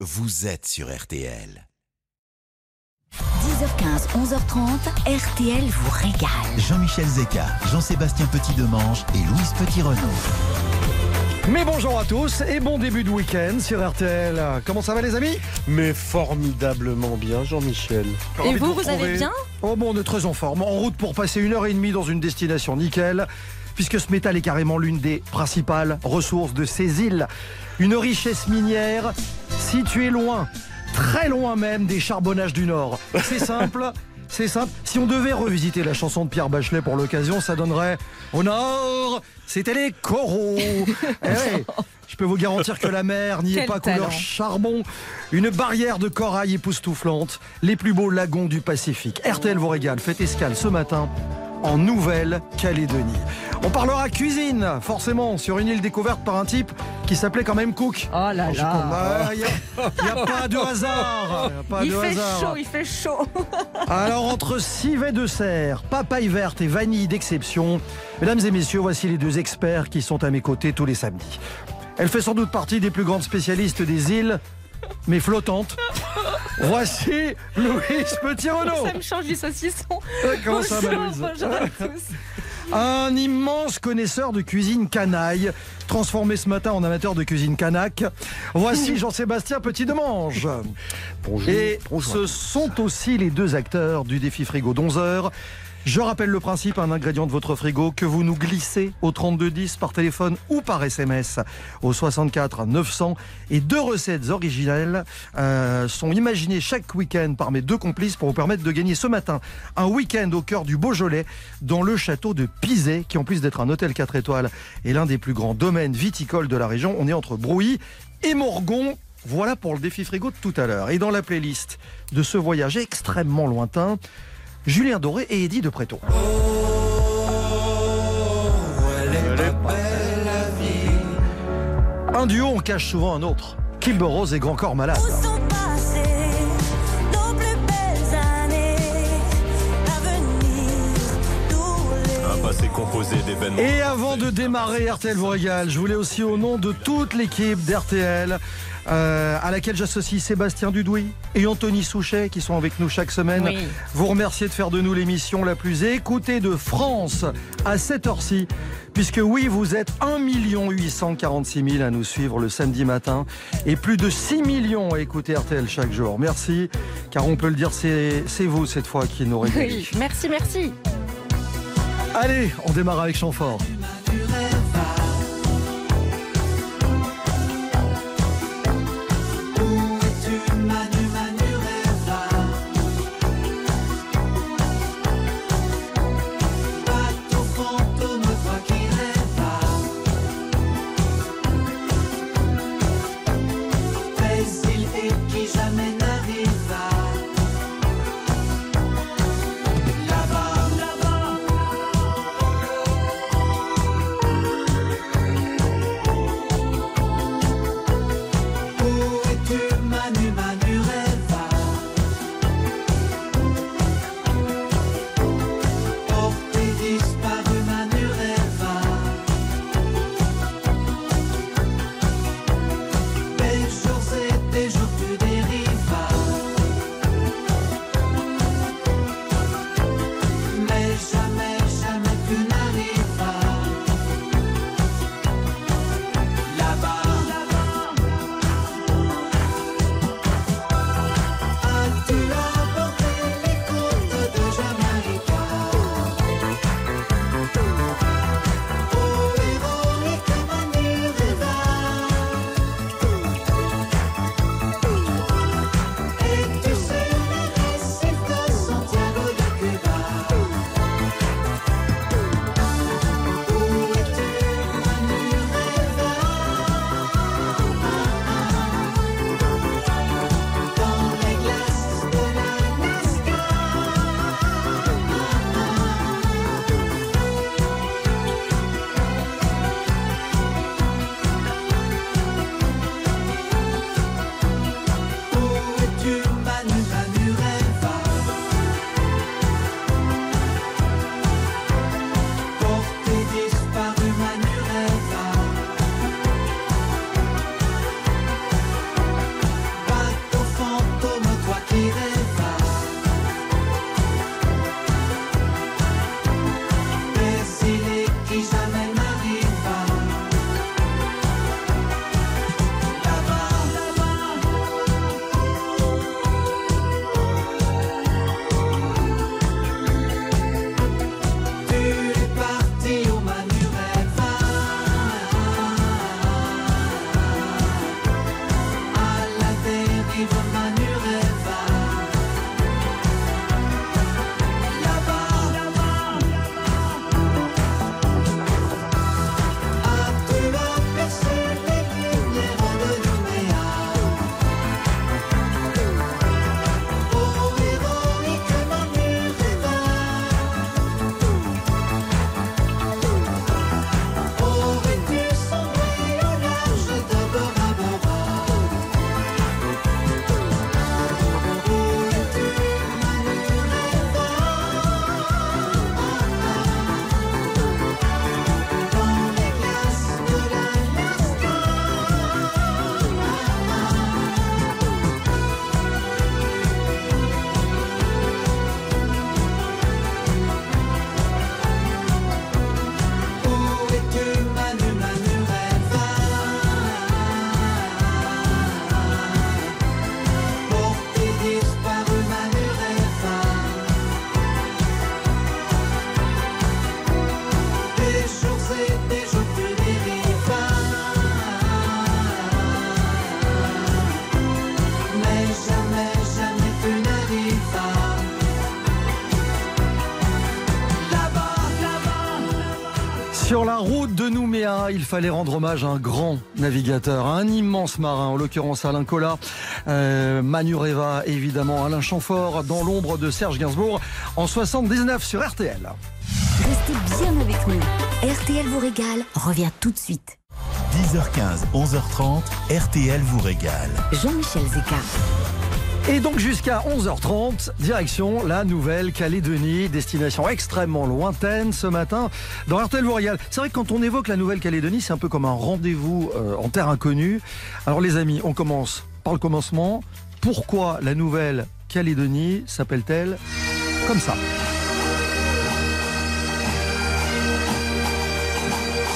vous êtes sur RTL. 10h15, 11h30, RTL vous régale. Jean-Michel Zeka, Jean-Sébastien Petit-Demange et Louise Petit-Renaud. Mais bonjour à tous et bon début de week-end sur RTL. Comment ça va les amis? Mais formidablement bien, Jean-Michel. Et vous, vous allez bien? Oh bon, on est très en forme. En route pour passer une heure et demie dans une destination nickel, puisque ce métal est carrément l'une des principales ressources de ces îles. Une richesse minière située loin, très loin même des charbonnages du Nord. C'est simple. C'est simple. Si on devait revisiter la chanson de Pierre Bachelet pour l'occasion, ça donnerait Au nord, c'était les coraux. Eh ouais, je peux vous garantir que la mer n'y est pas couleur charbon. Une barrière de corail époustouflante. Les plus beaux lagons du Pacifique. RTL vous régale. Fait escale ce matin en Nouvelle-Calédonie. On parlera cuisine, forcément, sur une île découverte par un type qui s'appelait quand même Cook. Oh là là. Il n'y a, pas de hasard. Y a pas Il de fait hasard. chaud, il fait chaud. Alors entre civet de serre, papaye verte et vanille d'exception, mesdames et messieurs, voici les deux experts qui sont à mes côtés tous les samedis. Elle fait sans doute partie des plus grandes spécialistes des îles, mais flottantes. Voici Louise Petit-Renaud. Ça me change du saucisson. Comment ça va, Bonjour, Louise bonjour à tous. Un immense connaisseur de cuisine canaille, transformé ce matin en amateur de cuisine canaque. Voici Jean-Sébastien Petit-Demange. Bonjour. Et Bonjour. ce sont aussi les deux acteurs du défi frigo d'11 heures. Je rappelle le principe, un ingrédient de votre frigo que vous nous glissez au 3210 par téléphone ou par SMS au 64 900 et deux recettes originales euh, sont imaginées chaque week-end par mes deux complices pour vous permettre de gagner ce matin un week-end au cœur du Beaujolais dans le château de Pizet qui en plus d'être un hôtel 4 étoiles est l'un des plus grands domaines viticoles de la région. On est entre Brouilly et Morgon. Voilà pour le défi frigo de tout à l'heure. Et dans la playlist de ce voyage extrêmement lointain, Julien Doré et Eddie de Préto. Un duo, on cache souvent un autre. Kim Rose et Grand Corps Malade. Composé d'événements. Et avant de démarrer RTL vous régale, je voulais aussi au nom de toute l'équipe d'RTL, euh, à laquelle j'associe Sébastien Dudouis et Anthony Souchet qui sont avec nous chaque semaine, Oui. vous remercier de faire de nous l'émission la plus écoutée de France à cette heure-ci. Puisque oui, vous êtes 1 846 000 à nous suivre le samedi matin et plus de 6 millions à écouter RTL chaque jour. Merci, car on peut le dire, c'est vous cette fois qui nous régalez. Oui, merci, merci. Allez, on démarre avec Chamfort. Il fallait rendre hommage à un grand navigateur, à un immense marin, en l'occurrence Alain Collat, euh, Manureva, évidemment Alain Chamfort, dans l'ombre de Serge Gainsbourg, en 79 sur RTL. Restez bien avec nous. RTL vous régale revient tout de suite. 10h15, 11h30, RTL vous régale. Jean-Michel Zeka. Et donc jusqu'à 11h30, direction la Nouvelle-Calédonie, destination extrêmement lointaine ce matin dans RTL régale. C'est vrai que quand on évoque la Nouvelle-Calédonie, c'est un peu comme un rendez-vous euh, en terre inconnue. Alors les amis, on commence par le commencement. Pourquoi la Nouvelle-Calédonie s'appelle-t-elle comme ça?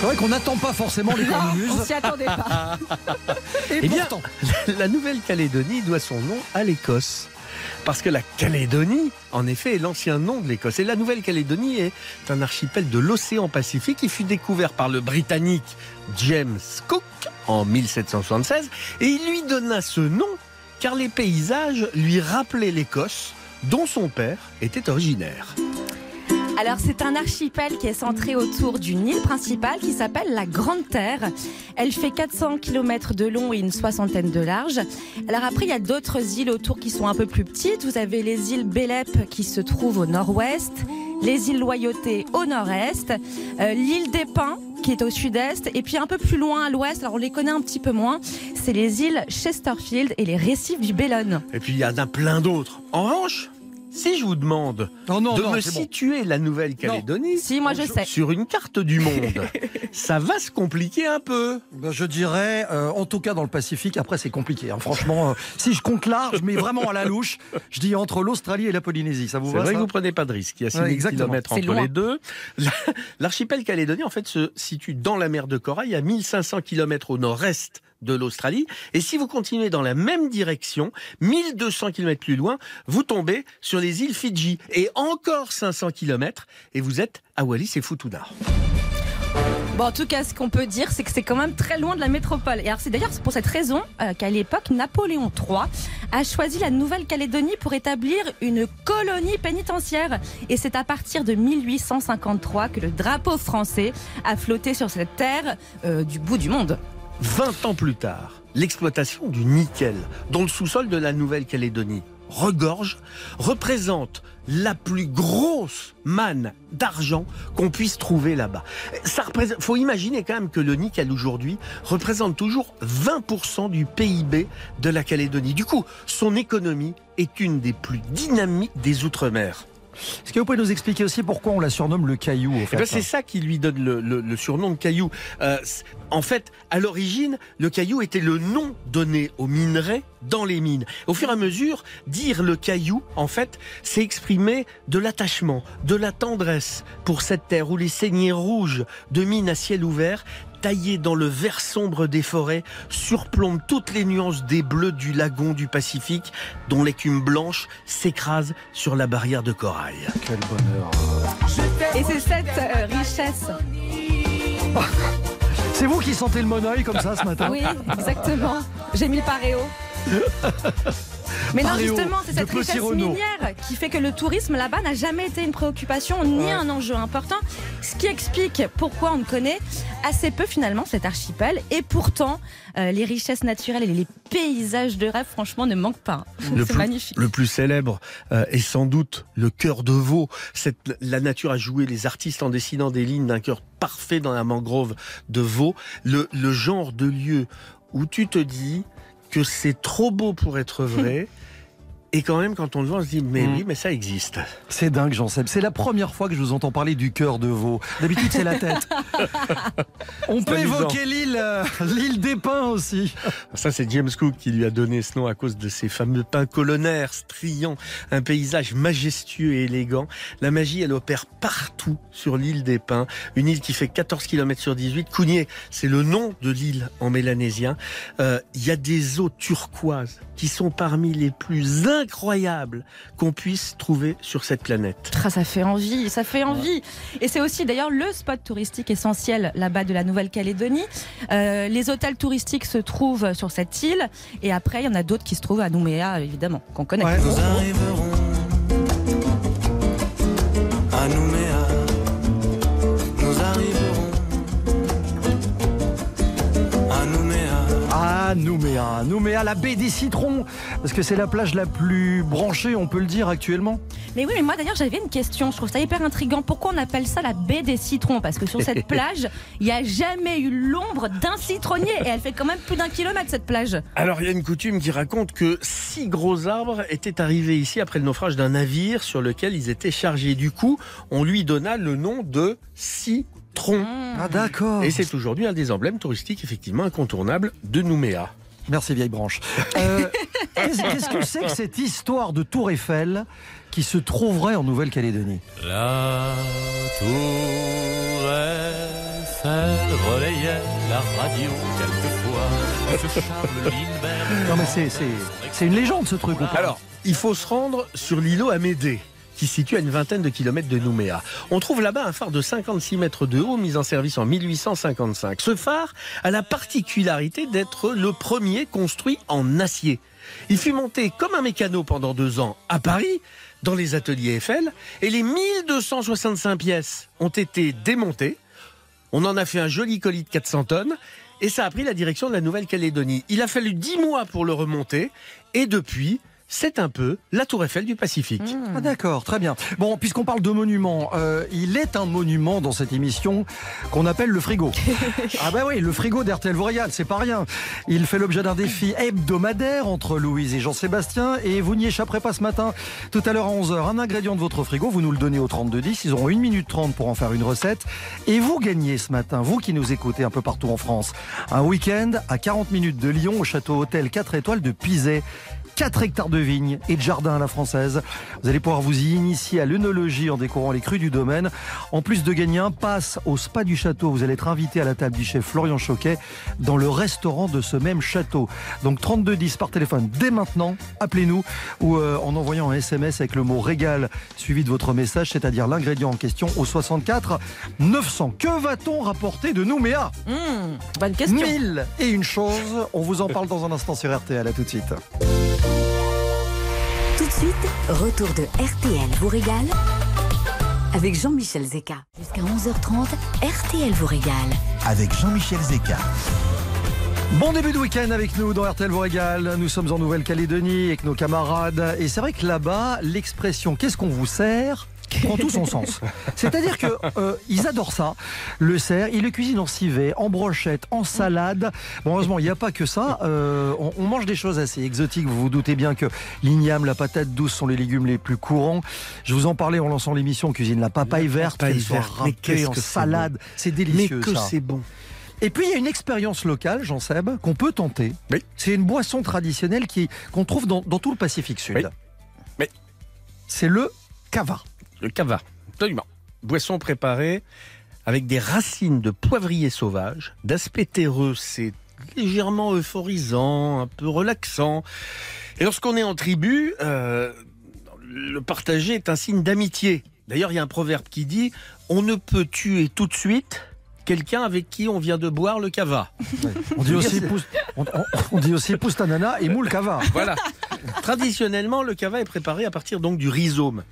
C'est vrai qu'on n'attend pas forcément les Non, cornemuses. on s'y attendait pas. Et Eh bien, pourtant, la Nouvelle-Calédonie doit son nom à l'Écosse. Parce que la Calédonie, en effet, est l'ancien nom de l'Écosse. Et la Nouvelle-Calédonie est un archipel de l'océan Pacifique qui fut découvert par le Britannique James Cook en 1776. Et il lui donna ce nom car les paysages lui rappelaient l'Écosse dont son père était originaire. Alors c'est un archipel qui est centré autour d'une île principale qui s'appelle la Grande Terre. Elle fait 400 km de long et une soixantaine de large. Alors après il y a d'autres îles autour qui sont un peu plus petites. Vous avez les îles Bélep qui se trouvent au nord-ouest, les îles Loyauté au nord-est, euh, l'île des Pins qui est au sud-est et puis un peu plus loin à l'ouest, alors on les connaît un petit peu moins, c'est les îles Chesterfield et les récifs du Bellone. Et puis il y en a plein d'autres. En revanche, si je vous demande non, de non, me c'est bon. situer la Nouvelle-Calédonie Si, moi je sais. sur une carte du monde, ça va se compliquer un peu. Ben, je dirais, euh, en tout cas dans le Pacifique, après c'est compliqué. hein. Franchement, euh, si je compte large, mais vraiment à la louche, je dis entre l'Australie et la Polynésie. Ça vous C'est va vrai ça que vous prenez pas de risque. Il y a 6 Ouais, 000 exactement. kilomètres C'est entre loin. les deux. La- L'archipel calédonien, en fait, se situe dans la mer de Corail, à 1500 kilomètres au nord-est de l'Australie. Et si vous continuez dans la même direction, 1200 kilomètres plus loin, vous tombez sur les îles Fidji. Et encore 500 kilomètres, et vous êtes à Wallis et Futuna. Bon, en tout cas, ce qu'on peut dire, c'est que c'est quand même très loin de la métropole. Et c'est d'ailleurs pour cette raison euh, qu'à l'époque, Napoléon III a choisi la Nouvelle-Calédonie pour établir une colonie pénitentiaire. Et c'est à partir de 1853 que le drapeau français a flotté sur cette terre euh, du bout du monde. 20 ans plus tard, l'exploitation du nickel dans le sous-sol de la Nouvelle-Calédonie regorge représente la plus grosse manne d'argent qu'on puisse trouver là-bas. Ça représente, faut imaginer quand même que le nickel aujourd'hui représente toujours 20% du PIB de la Calédonie. Du coup, son économie est une des plus dynamiques des Outre-mer. Est-ce que vous pouvez nous expliquer aussi pourquoi on la surnomme le caillou Eh fait ben, c'est ça qui lui donne le, le- le surnom de caillou. Euh, en fait, à l'origine, le caillou était le nom donné aux minerais dans les mines. Au fur et à mesure, dire le caillou, en fait, c'est exprimer de l'attachement, de la tendresse pour cette terre où les saignées rouges de mines à ciel ouvert taillées dans le vert sombre des forêts, surplombent toutes les nuances des bleus du lagon du Pacifique, dont l'écume blanche s'écrase sur la barrière de corail. Quel bonheur. Et c'est cette euh, richesse. C'est vous qui sentez le monoeil comme ça ce matin Oui, exactement. J'ai mis le paréo. Mais non, justement, c'est cette richesse minière qui fait que le tourisme là-bas n'a jamais été une préoccupation ni Ouais. un enjeu important. Ce qui explique pourquoi on connaît assez peu finalement cet archipel. Et pourtant, euh, les richesses naturelles et les paysages de rêve, franchement, ne manquent pas. Le C'est plus- magnifique. Le plus célèbre euh, est sans doute le cœur de veau. Cette, la nature a joué les artistes en dessinant des lignes d'un cœur parfait dans la mangrove de veau. Le, le genre de lieu où tu te dis que c'est trop beau pour être vrai. Et quand même, quand on le voit, on se dit, mais Mm. oui, mais ça existe. C'est dingue, jean seb C'est la première fois que je vous entends parler du cœur de veau. D'habitude, c'est la tête. On peut amusant. évoquer l'île, euh, l'île des pins aussi. Ça, c'est James Cook qui lui a donné ce nom à cause de ses fameux pins colonnaires, striants, un paysage majestueux et élégant. La magie, elle opère partout sur l'île des Pins, une île qui fait 14 km sur 18. Cougnier, c'est le nom de l'île en mélanésien. Euh, Il y a des eaux turquoises qui sont parmi les plus incroyables qu'on puisse trouver sur cette planète. Ça fait envie, ça fait envie. Et c'est aussi d'ailleurs le spot touristique essentiel là-bas de la Nouvelle-Calédonie. Euh, les hôtels touristiques se trouvent sur cette île. Et après, il y en a d'autres qui se trouvent à Nouméa, évidemment, qu'on connaît. Ouais. Nous arriverons à Nouméa. Bien. Nouméa, la baie des citrons, parce que c'est la plage la plus branchée, on peut le dire actuellement. Mais oui, mais moi d'ailleurs j'avais une question. Je trouve ça hyper intriguant. Pourquoi on appelle ça la baie des citrons? Parce que sur cette plage, il n'y a jamais eu l'ombre d'un citronnier et elle fait quand même plus d'un kilomètre cette plage. Alors, il y a une coutume qui raconte que six gros arbres étaient arrivés ici après le naufrage d'un navire sur lequel ils étaient chargés. Du coup, on lui donna le nom de citron. Ah d'accord. Et c'est aujourd'hui un des emblèmes touristiques effectivement incontournables de Nouméa. Merci vieille branche. Euh, Qu'est-ce que c'est que cette histoire de Tour Eiffel qui se trouverait en Nouvelle-Calédonie? La tour Eiffel relayait la radio quelquefois. Ce Charles Lindbergh. Non mais c'est c'est c'est une légende ce truc. Alors, il faut se rendre sur l'îlot Amédée qui se situe à une vingtaine de kilomètres de Nouméa. On trouve là-bas un phare de 56 mètres de haut mis en service en 1855. Ce phare a la particularité d'être le premier construit en acier. Il fut monté comme un mécano pendant deux ans à Paris, dans les ateliers Eiffel, et les 1265 pièces ont été démontées. On en a fait un joli colis de 400 tonnes, et ça a pris la direction de la Nouvelle-Calédonie. Il a fallu 10 mois pour le remonter, et depuis, c'est un peu la tour Eiffel du Pacifique. Ah d'accord, très bien. Bon, puisqu'on parle de monuments, euh, il est un monument dans cette émission qu'on appelle le frigo. ah bah oui, le frigo d'RTL régale, c'est pas rien. Il fait l'objet d'un défi hebdomadaire entre Louise et Jean-Sébastien et vous n'y échapperez pas ce matin. Tout à l'heure à 11h, un ingrédient de votre frigo, vous nous le donnez au 3210, ils auront 1 minute 30 pour en faire une recette. Et vous gagnez ce matin, vous qui nous écoutez un peu partout en France, un week-end à 40 minutes de Lyon au château hôtel 4 étoiles de Pizet. 4 hectares de vignes et de jardins à la française. Vous allez pouvoir vous y initier à l'œnologie en découvrant les crues du domaine. En plus de gagner un pass au spa du château, vous allez être invité à la table du chef Florian Choquet dans le restaurant de ce même château. Donc 3210 par téléphone dès maintenant, appelez-nous ou euh, en envoyant un SMS avec le mot régal suivi de votre message, c'est-à-dire l'ingrédient en question au 64 900. Que va-t-on rapporter de Nouméa Hmm, bonne question. Mille et une chose. On vous en parle dans un instant sur RTL. À tout de suite. Tout de suite, retour de RTL vous régale avec Jean-Michel Zeka. Jusqu'à 11h30, RTL vous régale. Avec Jean-Michel Zeka. Bon début de week-end avec nous dans RTL vous régale. Nous sommes en Nouvelle-Calédonie avec nos camarades. Et c'est vrai que là-bas, l'expression qu'est-ce qu'on vous sert? Prend tout son sens. C'est-à-dire que euh, ils adorent ça. Le cerf, ils le cuisinent en civet, en brochette, en salade. Bon, heureusement, il n'y a pas que ça. Euh, on, on mange des choses assez exotiques. Vous vous doutez bien que l'igname, la patate douce sont les légumes les plus courants. Je vous en parlais en lançant l'émission. On cuisine la papaye verte, papaye verte. Mais râpée qu'est-ce en que c'est salade. C'est Mais délicieux. que ça. c'est bon. Et puis il y a une expérience locale, Jean Seb, qu'on peut tenter. Oui. C'est une boisson traditionnelle qui qu'on trouve dans, dans tout le Pacifique Sud. Oui. C'est le cava. Le cava, absolument. Boisson préparée avec des racines de poivrier sauvage, d'aspect terreux, c'est légèrement euphorisant, un peu relaxant. Et lorsqu'on est en tribu, euh, le partager est un signe d'amitié. D'ailleurs, il y a un proverbe qui dit on ne peut tuer tout de suite quelqu'un avec qui on vient de boire le cava. On dit aussi pousse, on, on- on dit aussi pousse ta nana et moule cava. Voilà. Traditionnellement, le cava est préparé à partir donc du rhizome,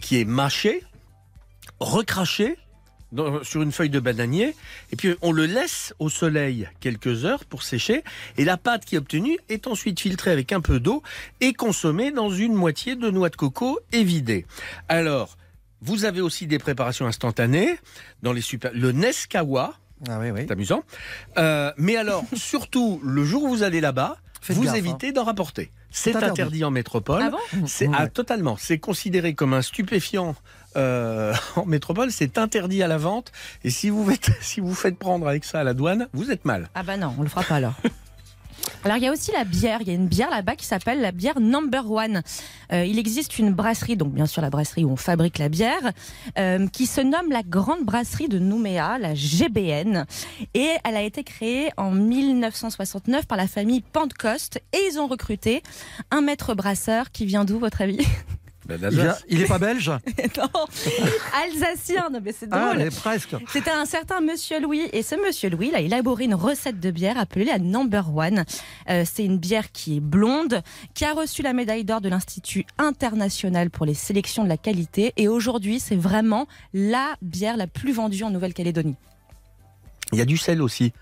qui est mâché, recraché dans- sur une feuille de bananier, et puis on le laisse au soleil quelques heures pour sécher, et la pâte qui est obtenue est ensuite filtrée avec un peu d'eau et consommée dans une moitié de noix de coco et vidée. Alors, vous avez aussi des préparations instantanées dans les super... Le Neskawa, Ah oui, oui. c'est amusant. Euh, mais alors, surtout, le jour où vous allez là-bas, vous gaffe, hein. évitez d'en rapporter. C'est interdit. interdit. en métropole. Ah bon c'est Ouais. ah, totalement. C'est considéré comme un stupéfiant euh, en métropole. C'est interdit à la vente. Et si vous faites, si vous faites prendre avec ça à la douane, vous êtes mal. Ah bah non, on le fera pas alors. Alors il y a aussi la bière, il y a une bière là-bas qui s'appelle la bière Number One. Euh, il existe une brasserie, donc bien sûr la brasserie où on fabrique la bière, euh, qui se nomme la Grande Brasserie de Nouméa, la GBN. Et elle a été créée en 1969 par la famille Pentecoste et ils ont recruté un maître brasseur qui vient d'où votre avis? Ben, Il, vient- il est pas belge Non, alsacien, non mais c'est Ah, drôle. mais presque. C'était un certain Monsieur Louis et ce Monsieur Louis il a élaboré une recette de bière appelée la Number One. Euh, c'est une bière qui est blonde, qui a reçu la médaille d'or de l'Institut international pour les sélections de la qualité et aujourd'hui c'est vraiment la bière la plus vendue en Nouvelle-Calédonie. Il y a du sel aussi.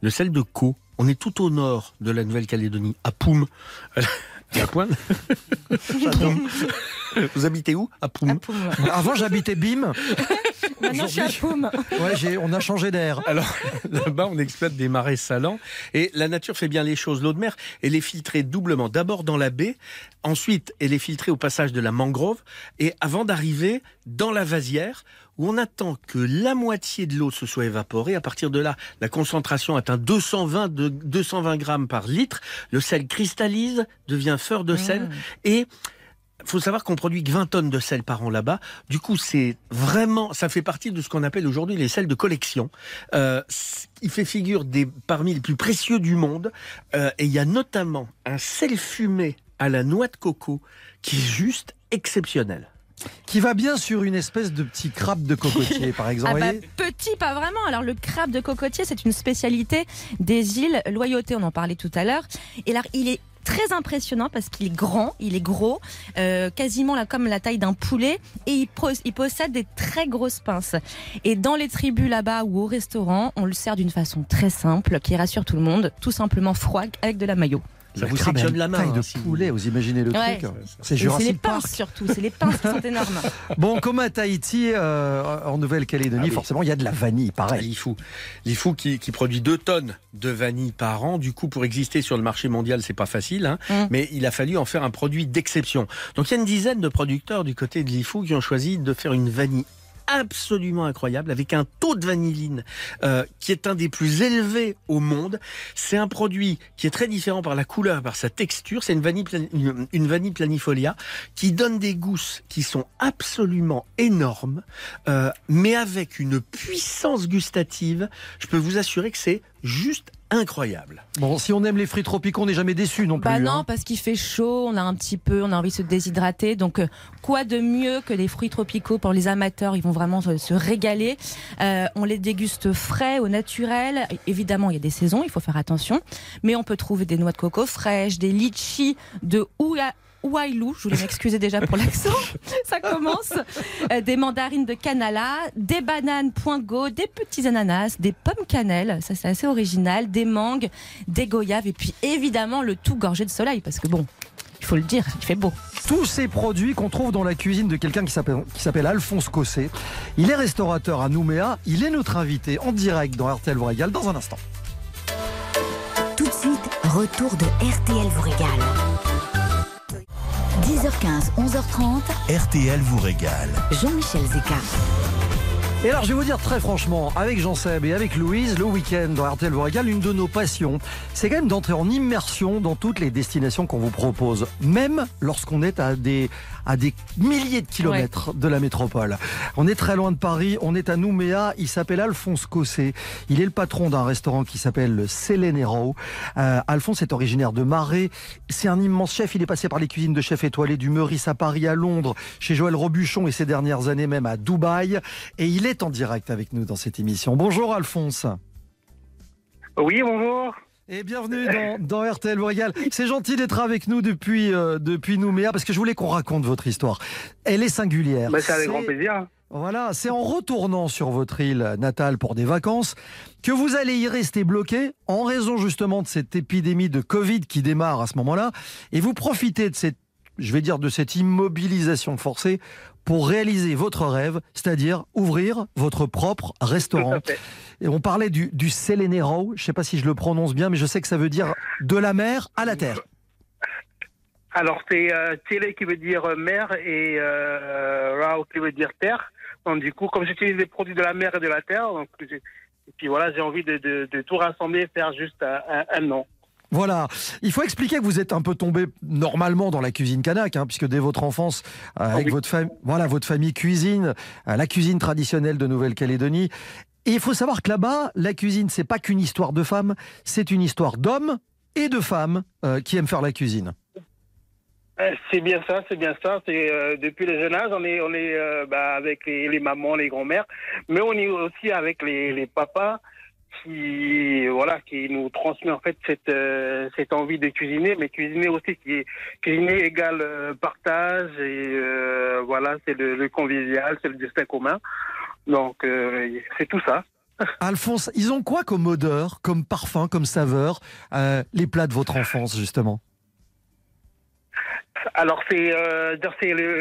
Le sel de Co. On est tout au nord de la Nouvelle-Calédonie, à Poum. Et à Pointe. Poum. Vous habitez où? À Poum. À Poum. Avant, j'habitais Bim. Maintenant, je suis à Poum. Ouais, j'ai- on a changé d'air. Alors là-bas, on exploite des marais salants et la nature fait bien les choses. L'eau de mer, elle est filtrée doublement. D'abord dans la baie, ensuite elle est filtrée au passage de la mangrove et avant d'arriver dans la vasière où on attend que la moitié de l'eau se soit évaporée. À partir de là, la concentration atteint 220, de, 220 grammes par litre. Le sel cristallise, devient feur de sel et faut savoir qu'on produit que 20 tonnes de sel par an là-bas. Du coup, c'est vraiment, ça fait partie de ce qu'on appelle aujourd'hui les sels de collection. Euh, il fait figure des parmi les plus précieux du monde. Euh, et il y a notamment un sel fumé à la noix de coco qui est juste exceptionnel. Qui va bien sur une espèce de petit crabe de cocotier, par exemple. Ah bah, petit, pas vraiment. Alors le crabe de cocotier, c'est une spécialité des îles Loyauté, on en parlait tout à l'heure. Et là, il est très impressionnant parce qu'il est grand, il est gros, euh, quasiment là comme la taille d'un poulet, et il, il possède des très grosses pinces. Et dans les tribus là-bas ou au restaurant, on le sert d'une façon très simple, qui rassure tout le monde, tout simplement froid avec de la mayo. Ça vous sectionne une la main. Taille hein, de si vous- poulet, vous imaginez le Ouais. truc C'est les pinces Park. surtout, c'est les pinces qui sont énormes. Bon, comme à Tahiti, euh, en Nouvelle-Calédonie, Ah oui. forcément, il y a de la vanille, pareil. L'IFU. L'IFU qui, qui produit 2 tonnes de vanille par an. Du coup, pour exister sur le marché mondial, c'est pas facile, hein. Mm. mais il a fallu en faire un produit d'exception. Donc il y a une dizaine de producteurs du côté de l'IFU qui ont choisi de faire une vanille absolument incroyable avec un taux de vanilline euh, qui est un des plus élevés au monde. C'est un produit qui est très différent par la couleur, par sa texture. C'est une vanille, planifolia qui donne des gousses qui sont absolument énormes, euh, mais avec une puissance gustative. Je peux vous assurer que c'est juste incroyable. Bon, si on aime les fruits tropicaux, on n'est jamais déçu non plus. Bah non, hein. parce qu'il fait chaud, on a un petit peu, on a envie de se déshydrater. Donc, euh, quoi de mieux que les fruits tropicaux pour les amateurs? Ils vont vraiment se, régaler. Euh, on les déguste frais, au naturel. Évidemment, il y a des saisons, il faut faire attention. Mais on peut trouver des noix de coco fraîches, des litchis de Ouya. Ouailou, je voulais m'excuser déjà pour l'accent, ça commence. Euh, des mandarines de Canala, des bananes Poingo, des petits ananas, des pommes cannelle, ça c'est assez original, des mangues, des goyaves et puis évidemment le tout gorgé de soleil parce que bon, il faut le dire, il fait beau. Tous ces produits qu'on trouve dans la cuisine de quelqu'un qui s'appelle qui s'appelle Alphonse Cossé. Il est restaurateur à Nouméa. Il est notre invité en direct dans RTL vous régale dans un instant. Tout de suite, retour de RTL vous régale. 10h15, 11h30, RTL vous régale. Jean-Michel Zeka. Et alors, je vais vous dire très franchement, avec Jean-Seb et avec Louise, le week-end dans RTL vous régale, une de nos passions, c'est quand même d'entrer en immersion dans toutes les destinations qu'on vous propose, même lorsqu'on est à des, à des milliers de kilomètres de la métropole. On est très loin de Paris, on est à Nouméa, il s'appelle Alphonse Cossé, il est le patron d'un restaurant qui s'appelle le Selenero. Euh, Alphonse est originaire de Marais, c'est un immense chef, il est passé par les cuisines de chef étoilé du Meurice à Paris, à Londres, chez Joël Robuchon et ces dernières années même à Dubaï. Et il est en direct avec nous dans cette émission. Bonjour Alphonse. Oui, bonjour. Et bienvenue dans, dans RTL régale. C'est gentil d'être avec nous depuis, euh, depuis Nouméa parce que je voulais qu'on raconte votre histoire. Elle est singulière. Bah, c'est avec grand plaisir. Voilà, c'est en retournant sur votre île natale pour des vacances que vous allez y rester bloqué en raison justement de cette épidémie de Covid qui démarre à ce moment-là et vous profitez de cette, je vais dire, de cette immobilisation forcée pour réaliser votre rêve, c'est-à-dire ouvrir votre propre restaurant. Et on parlait du, du Selenero, je sais pas si je le prononce bien, mais je sais que ça veut dire de la mer à la terre. Alors, c'est euh, Télé qui veut dire euh, mer et euh, Rao qui veut dire terre. Donc, du coup, comme j'utilise les produits de la mer et de la terre, donc, j'ai- et puis voilà, j'ai envie de, de, de tout rassembler et faire juste un, un, un nom. Voilà. Il faut expliquer que vous êtes un peu tombé normalement dans la cuisine kanak, hein, puisque dès votre enfance, euh, avec oui. votre famille, voilà, votre famille cuisine, euh, la cuisine traditionnelle de Nouvelle-Calédonie. Et il faut savoir que là-bas, la cuisine, c'est pas qu'une histoire de femmes, c'est une histoire d'hommes et de femmes euh, qui aiment faire la cuisine. C'est bien ça, c'est bien ça. C'est euh, depuis le jeune âge, on est, on est euh, bah, avec les, les mamans, les grands-mères, mais on est aussi avec les, les papas qui, voilà, qui nous transmet en fait cette, euh, cette envie de cuisiner, mais cuisiner aussi qui est cuisiner égale euh, partage et euh, voilà, c'est le, le convivial, c'est le destin commun. Donc c'est tout ça. Alphonse, ils ont quoi comme odeur, comme parfum, comme saveur, les plats de votre enfance, justement? Alors c'est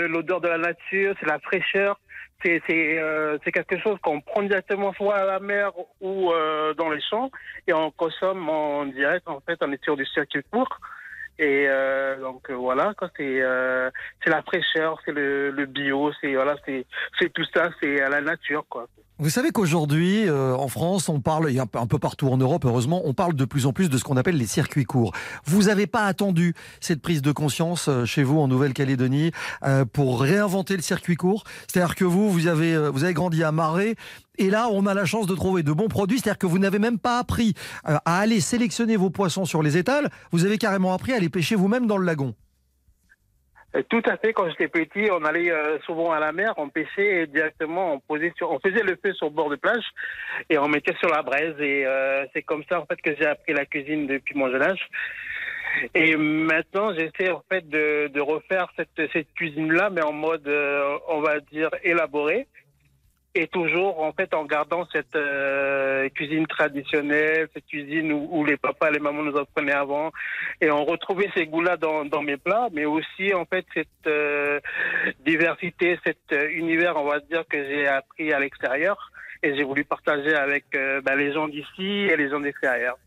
l'odeur de la nature, c'est la fraîcheur, c'est euh, quelque chose qu'on prend directement soit à la mer ou euh, dans les champs et on consomme en direct. En fait, on est sur du circuit court. Et euh, donc euh, voilà, c'est euh, c'est la fraîcheur, c'est le, le bio, c'est voilà, c'est tout ça, c'est à la nature, quoi. Vous savez qu'aujourd'hui, euh, en France, on parle, et un peu- partout en Europe, heureusement, on parle de plus en plus de ce qu'on appelle les circuits courts. Vous n'avez pas attendu cette prise de conscience euh, chez vous en Nouvelle-Calédonie euh, pour réinventer le circuit court? C'est-à-dire que vous, vous avez, euh, vous avez grandi à Marais, et là, on a la chance de trouver de bons produits. C'est-à-dire que vous n'avez même pas appris euh, à aller sélectionner vos poissons sur les étals, vous avez carrément appris à les pêcher vous-même dans le lagon. Euh, Tout à fait. Quand j'étais petit, on allait euh, souvent à la mer, on pêchait et directement on posait sur, on faisait le feu sur le bord de plage et on mettait sur la braise. Et euh, c'est comme ça en fait que j'ai appris la cuisine depuis mon jeune âge. Et maintenant, j'essaie en fait de, refaire cette, cette cuisine-là, mais en mode, euh, on va dire, élaboré. Et toujours en fait en gardant cette euh, cuisine traditionnelle, cette cuisine où, où les papas, les mamans nous apprenaient avant, et on retrouvait ces goûts-là dans, dans mes plats, mais aussi en fait cette euh, diversité, cet euh, univers, on va dire que j'ai appris à l'extérieur, et j'ai voulu partager avec bah, les gens d'ici et les gens d'extérieur.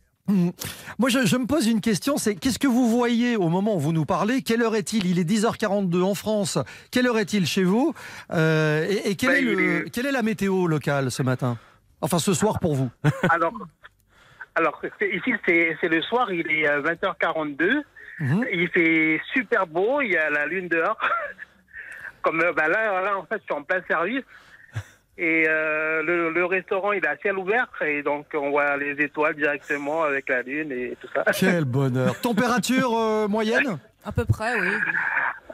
Moi, je, je me pose une question, c'est qu'est-ce que vous voyez au moment où vous nous parlez? Quelle heure est-il? Il est 10h42 en France. Quelle heure est-il chez vous? Euh, Et, Bah, est il le- est- quelle est la météo locale ce matin? Enfin, ce soir pour vous. Alors, alors ici c'est le soir, il est euh, 20h42. Mhm. Il fait super beau, il y a la lune dehors. Comme euh, bah là, là, en fait, je suis en plein service. Et euh, le, le restaurant, il est à ciel ouvert. Et donc, on voit les étoiles directement avec la lune et tout ça. Quel bonheur. Température euh, moyenne? À peu près, oui.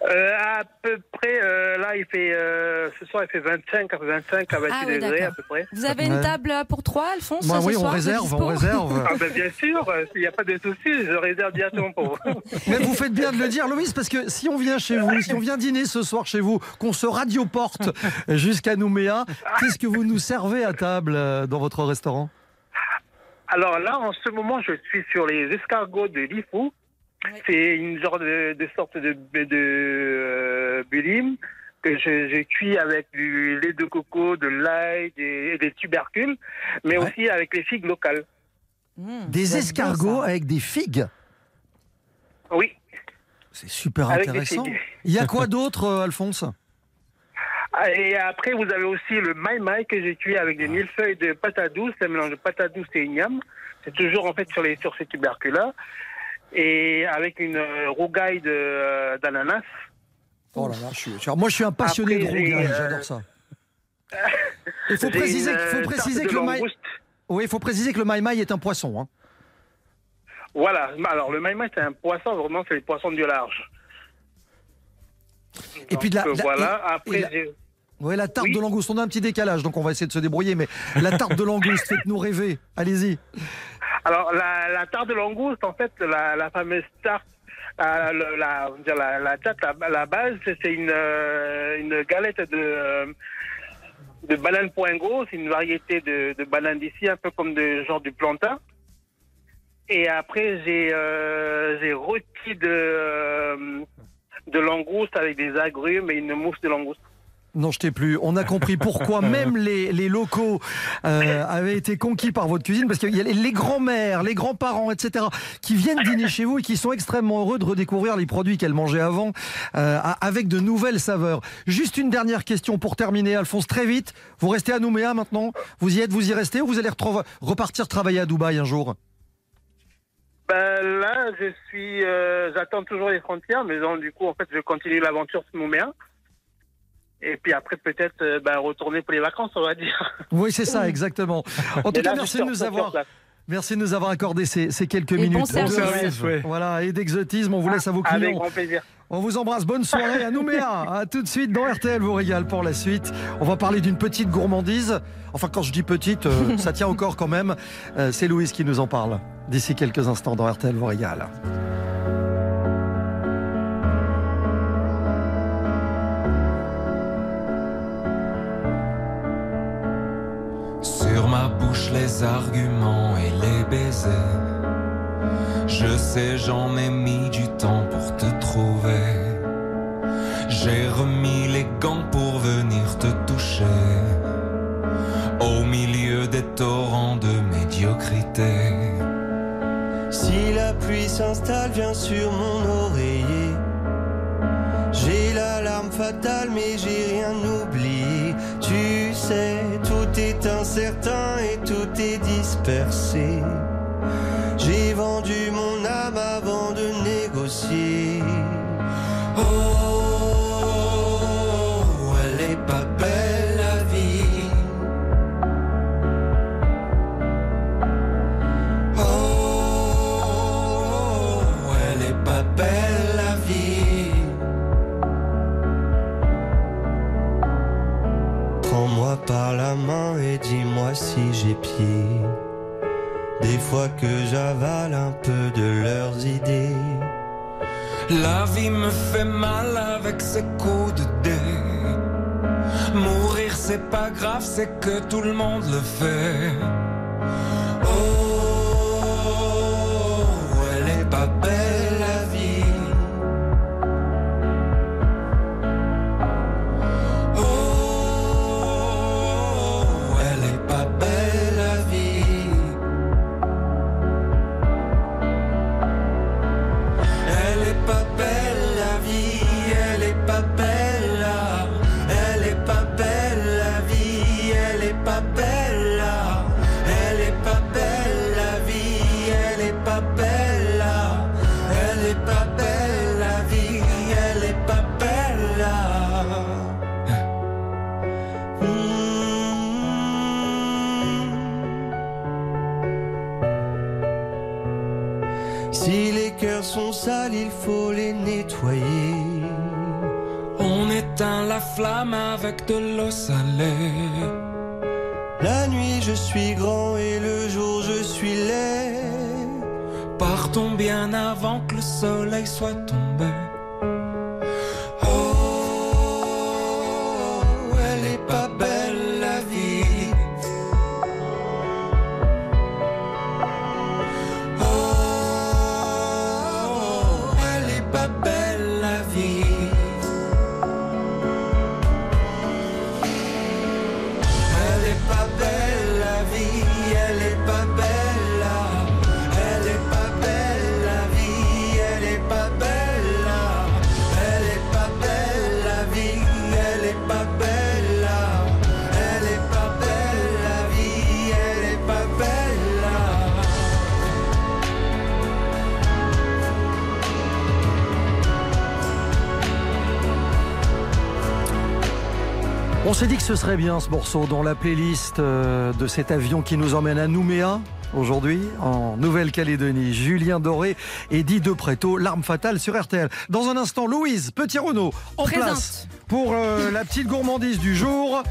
Euh, à peu près, euh, là, il fait, euh, ce soir, il fait 25 à 25 à 28 Ah oui, degrés à peu près. Vous avez une table pour trois, Alphonse Moi, ce Oui, on soir, réserve, on réserve. Ah ben, bien sûr, s'il n'y a pas de souci, je réserve directement pour vous. Mais vous faites bien de le dire, Louise, parce que si on vient chez vous, si on vient dîner ce soir chez vous, qu'on se radioporte jusqu'à Nouméa, qu'est-ce que vous nous servez à table dans votre restaurant? Alors là, en ce moment, je suis sur les escargots de Lifou. Oui. C'est une genre de, de sorte de, de euh, bulim que je cuis avec du lait de coco, de l'ail des, tubercules, mais Ouais. aussi avec les figues locales. Mmh, Des escargots avec des figues. Oui. C'est super Avec intéressant. Il y a quoi d'autre, euh, Alphonse? Ah, Et après, vous avez aussi le maï maï que j'ai cuit avec des millefeuilles de patate douce, un mélange de patate douce et igname. C'est toujours en fait sur, les, sur ces tubercules-là. Et avec une euh, rougaille de, euh, d'ananas. Oh là là, je suis, moi je suis un passionné Après, de rougaille, euh, j'adore ça. Il faut préciser, faut que le maï, oui, il faut préciser que le maï maï est un poisson. hein. Voilà. Alors, le maï maï, c'est un poisson, vraiment, c'est les poissons du large. Et puis de la- voilà. Après, la- Ouais, la tarte Oui. de langouste, on a un petit décalage, donc on va essayer de se débrouiller, mais la tarte de langouste, faites-nous rêver. Allez-y. Alors, la, la tarte de langouste, en fait, la, la fameuse tarte, euh, la, va dire la, la tarte, la, la base, c'est c'est une, euh, une galette de, euh, de banane poingo. C'est une variété de, de banane d'ici, un peu comme de genre du plantain. Et après, j'ai euh, j'ai rôti de, euh, de langouste avec des agrumes et une mousse de langouste. Non, je t'ai plus. On a compris pourquoi même les, les locaux euh, avaient été conquis par votre cuisine, parce qu'il y a les, grands-mères, les grands-parents, etc., qui viennent dîner chez vous et qui sont extrêmement heureux de redécouvrir les produits qu'elles mangeaient avant, euh, avec de nouvelles saveurs. Juste une dernière question pour terminer, Alphonse, très vite. Vous restez à Nouméa maintenant? Vous y êtes, vous y restez, ou vous allez retrouver- repartir travailler à Dubaï un jour? Ben là, je suis, euh, j'attends toujours les frontières, mais donc, du coup, en fait, je continue l'aventure sur Nouméa. Et puis après, peut-être, euh, ben, retourner pour les vacances, on va dire. Oui, c'est ça, exactement. En tout cas, merci de nous avoir. Merci de nous avoir accordé ces, ces quelques Et bon minutes service. Bon voilà, et d'exotisme. On vous laisse à vos Avec clients. grand plaisir. On vous embrasse. Bonne soirée à Nouméa. À tout de suite dans RTL vous régale pour la suite. On va parler d'une petite gourmandise. Enfin, quand je dis petite, euh, ça tient encore quand même. Euh, C'est Louise qui nous en parle d'ici quelques instants dans RTL vous régale. Bouche les arguments et les baisers. Je sais, j'en ai mis du temps pour te trouver. J'ai remis les gants pour venir te toucher. Au milieu des torrents de médiocrité. Si la pluie s'installe, viens sur mon oreiller. J'ai l'alarme fatale, mais j'ai rien oublié. Tu sais, est incertain et tout est dispersé. J'ai vendu mon âme avant de par la main et dis-moi si j'ai pied. Des fois que j'avale un peu de leurs idées. La vie me fait mal avec ses coups de dé. Mourir c'est pas grave, c'est que tout le monde le fait. Avec de l'eau salée. La nuit, je suis grand et le jour, je suis laid. Partons bien avant que le soleil soit tombé. S'est dit que ce serait bien ce morceau dans la playlist euh, de cet avion qui nous emmène à Nouméa. Aujourd'hui, en Nouvelle-Calédonie, Julien Doré et Di De Préto, l'arme fatale sur RTL. Dans un instant, Louise Petit-Renault en Présente. place pour euh, la petite gourmandise du jour.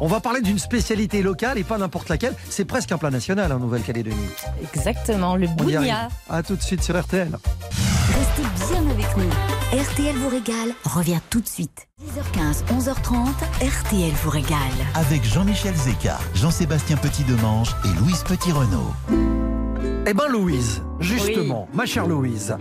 On va parler d'une spécialité locale et pas n'importe laquelle. C'est presque un plat national en Nouvelle-Calédonie. Exactement, le On y arrive. bougna. À tout de suite sur RTL. Restez bien avec nous. RTL vous régale revient tout de suite. 10h15, 11h30, RTL vous régale. Avec Jean-Michel Zeka, Jean-Sébastien Petit-Demange et Louise Petit-Renault. Eh ben Louise, justement, ma chère Louise.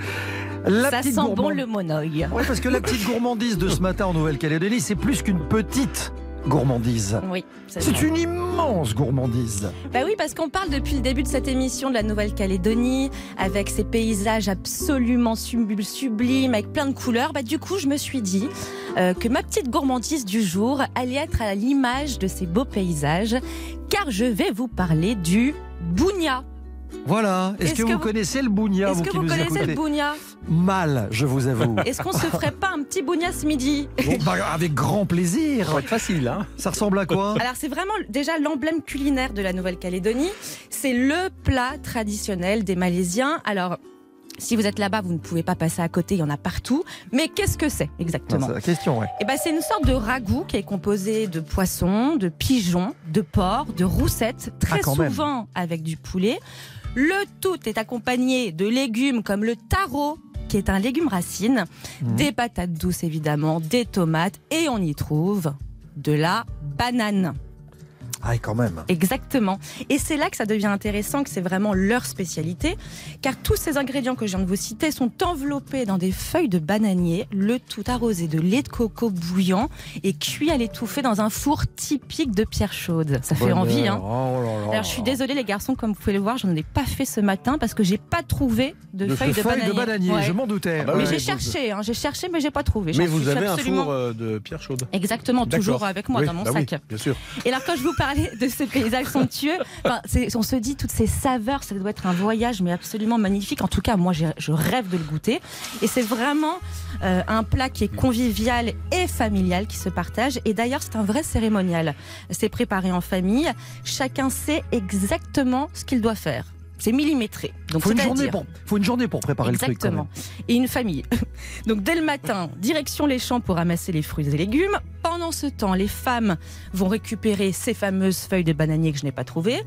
La Ça sent bon le monoeil. Ouais, parce que la petite gourmandise de ce matin en Nouvelle-Calédonie, c'est plus qu'une petite gourmandise. Oui, c'est une immense gourmandise. Bah oui, parce qu'on parle depuis le début de cette émission de la Nouvelle-Calédonie, avec ces paysages absolument sub- sublimes, avec plein de couleurs. Bah du coup, je me suis dit euh, que ma petite gourmandise du jour allait être à l'image de ces beaux paysages, car je vais vous parler du bougna. Voilà. Est-ce que, que vous vous- connaissez le bougna, Est-ce vous que qui vous nous connaissez le bougna Mal, je vous avoue. Est-ce qu'on se ferait pas un petit bougna ce midi Bon, bah, avec grand plaisir. Ça va être facile, hein Ça ressemble à quoi Alors c'est vraiment déjà l'emblème culinaire de la Nouvelle-Calédonie. C'est le plat traditionnel des Malaisiens. Alors si vous êtes là-bas, vous ne pouvez pas passer à côté, il y en a partout. Mais qu'est-ce que c'est exactement C'est la question, ouais. Eh ben, c'est une sorte de ragoût qui est composé de poissons, de pigeons, de porc, de roussettes, très Ah, même. souvent avec du poulet. Le tout est accompagné de légumes comme le taro, qui est un légume racine, Mhm. des patates douces évidemment, des tomates, et on y trouve de la banane. Ah, quand même. Exactement. Et c'est là que ça devient intéressant, que c'est vraiment leur spécialité, car tous ces ingrédients que je viens de vous citer sont enveloppés dans des feuilles de bananier, le tout arrosé de lait de coco bouillant et cuit à l'étouffer dans un four typique de pierre chaude. Ça fait Bonheur. envie, hein Oh là là. alors je suis désolée les garçons, comme vous pouvez le voir, j'en ai pas fait ce matin parce que j'ai pas trouvé de, De feuilles de feuilles bananier. de bananier, Ouais. je m'en doutais. Ah bah Mais oui, j'ai vous- cherché, hein, j'ai cherché mais j'ai pas trouvé. Mais vous avez un absolument- four euh, de pierre chaude. Exactement, toujours avec moi Oui, dans mon bah oui, sac. bien sûr. Et alors quand je vous de ce paysage somptueux, on se dit toutes ces saveurs, ça doit être un voyage mais absolument magnifique. En tout cas, moi je rêve de le goûter. Et c'est vraiment euh, un plat qui est convivial et familial qui se partage. Et d'ailleurs, c'est un vrai cérémonial. C'est préparé en famille. Chacun sait exactement ce qu'il doit faire. C'est millimétré. Donc, faut une, journée pour, faut une journée pour préparer le truc. Exactement. Et une famille. Donc dès le matin, direction les champs pour ramasser les fruits et légumes. Pendant ce temps, les femmes vont récupérer ces fameuses feuilles de bananier que je n'ai pas trouvées.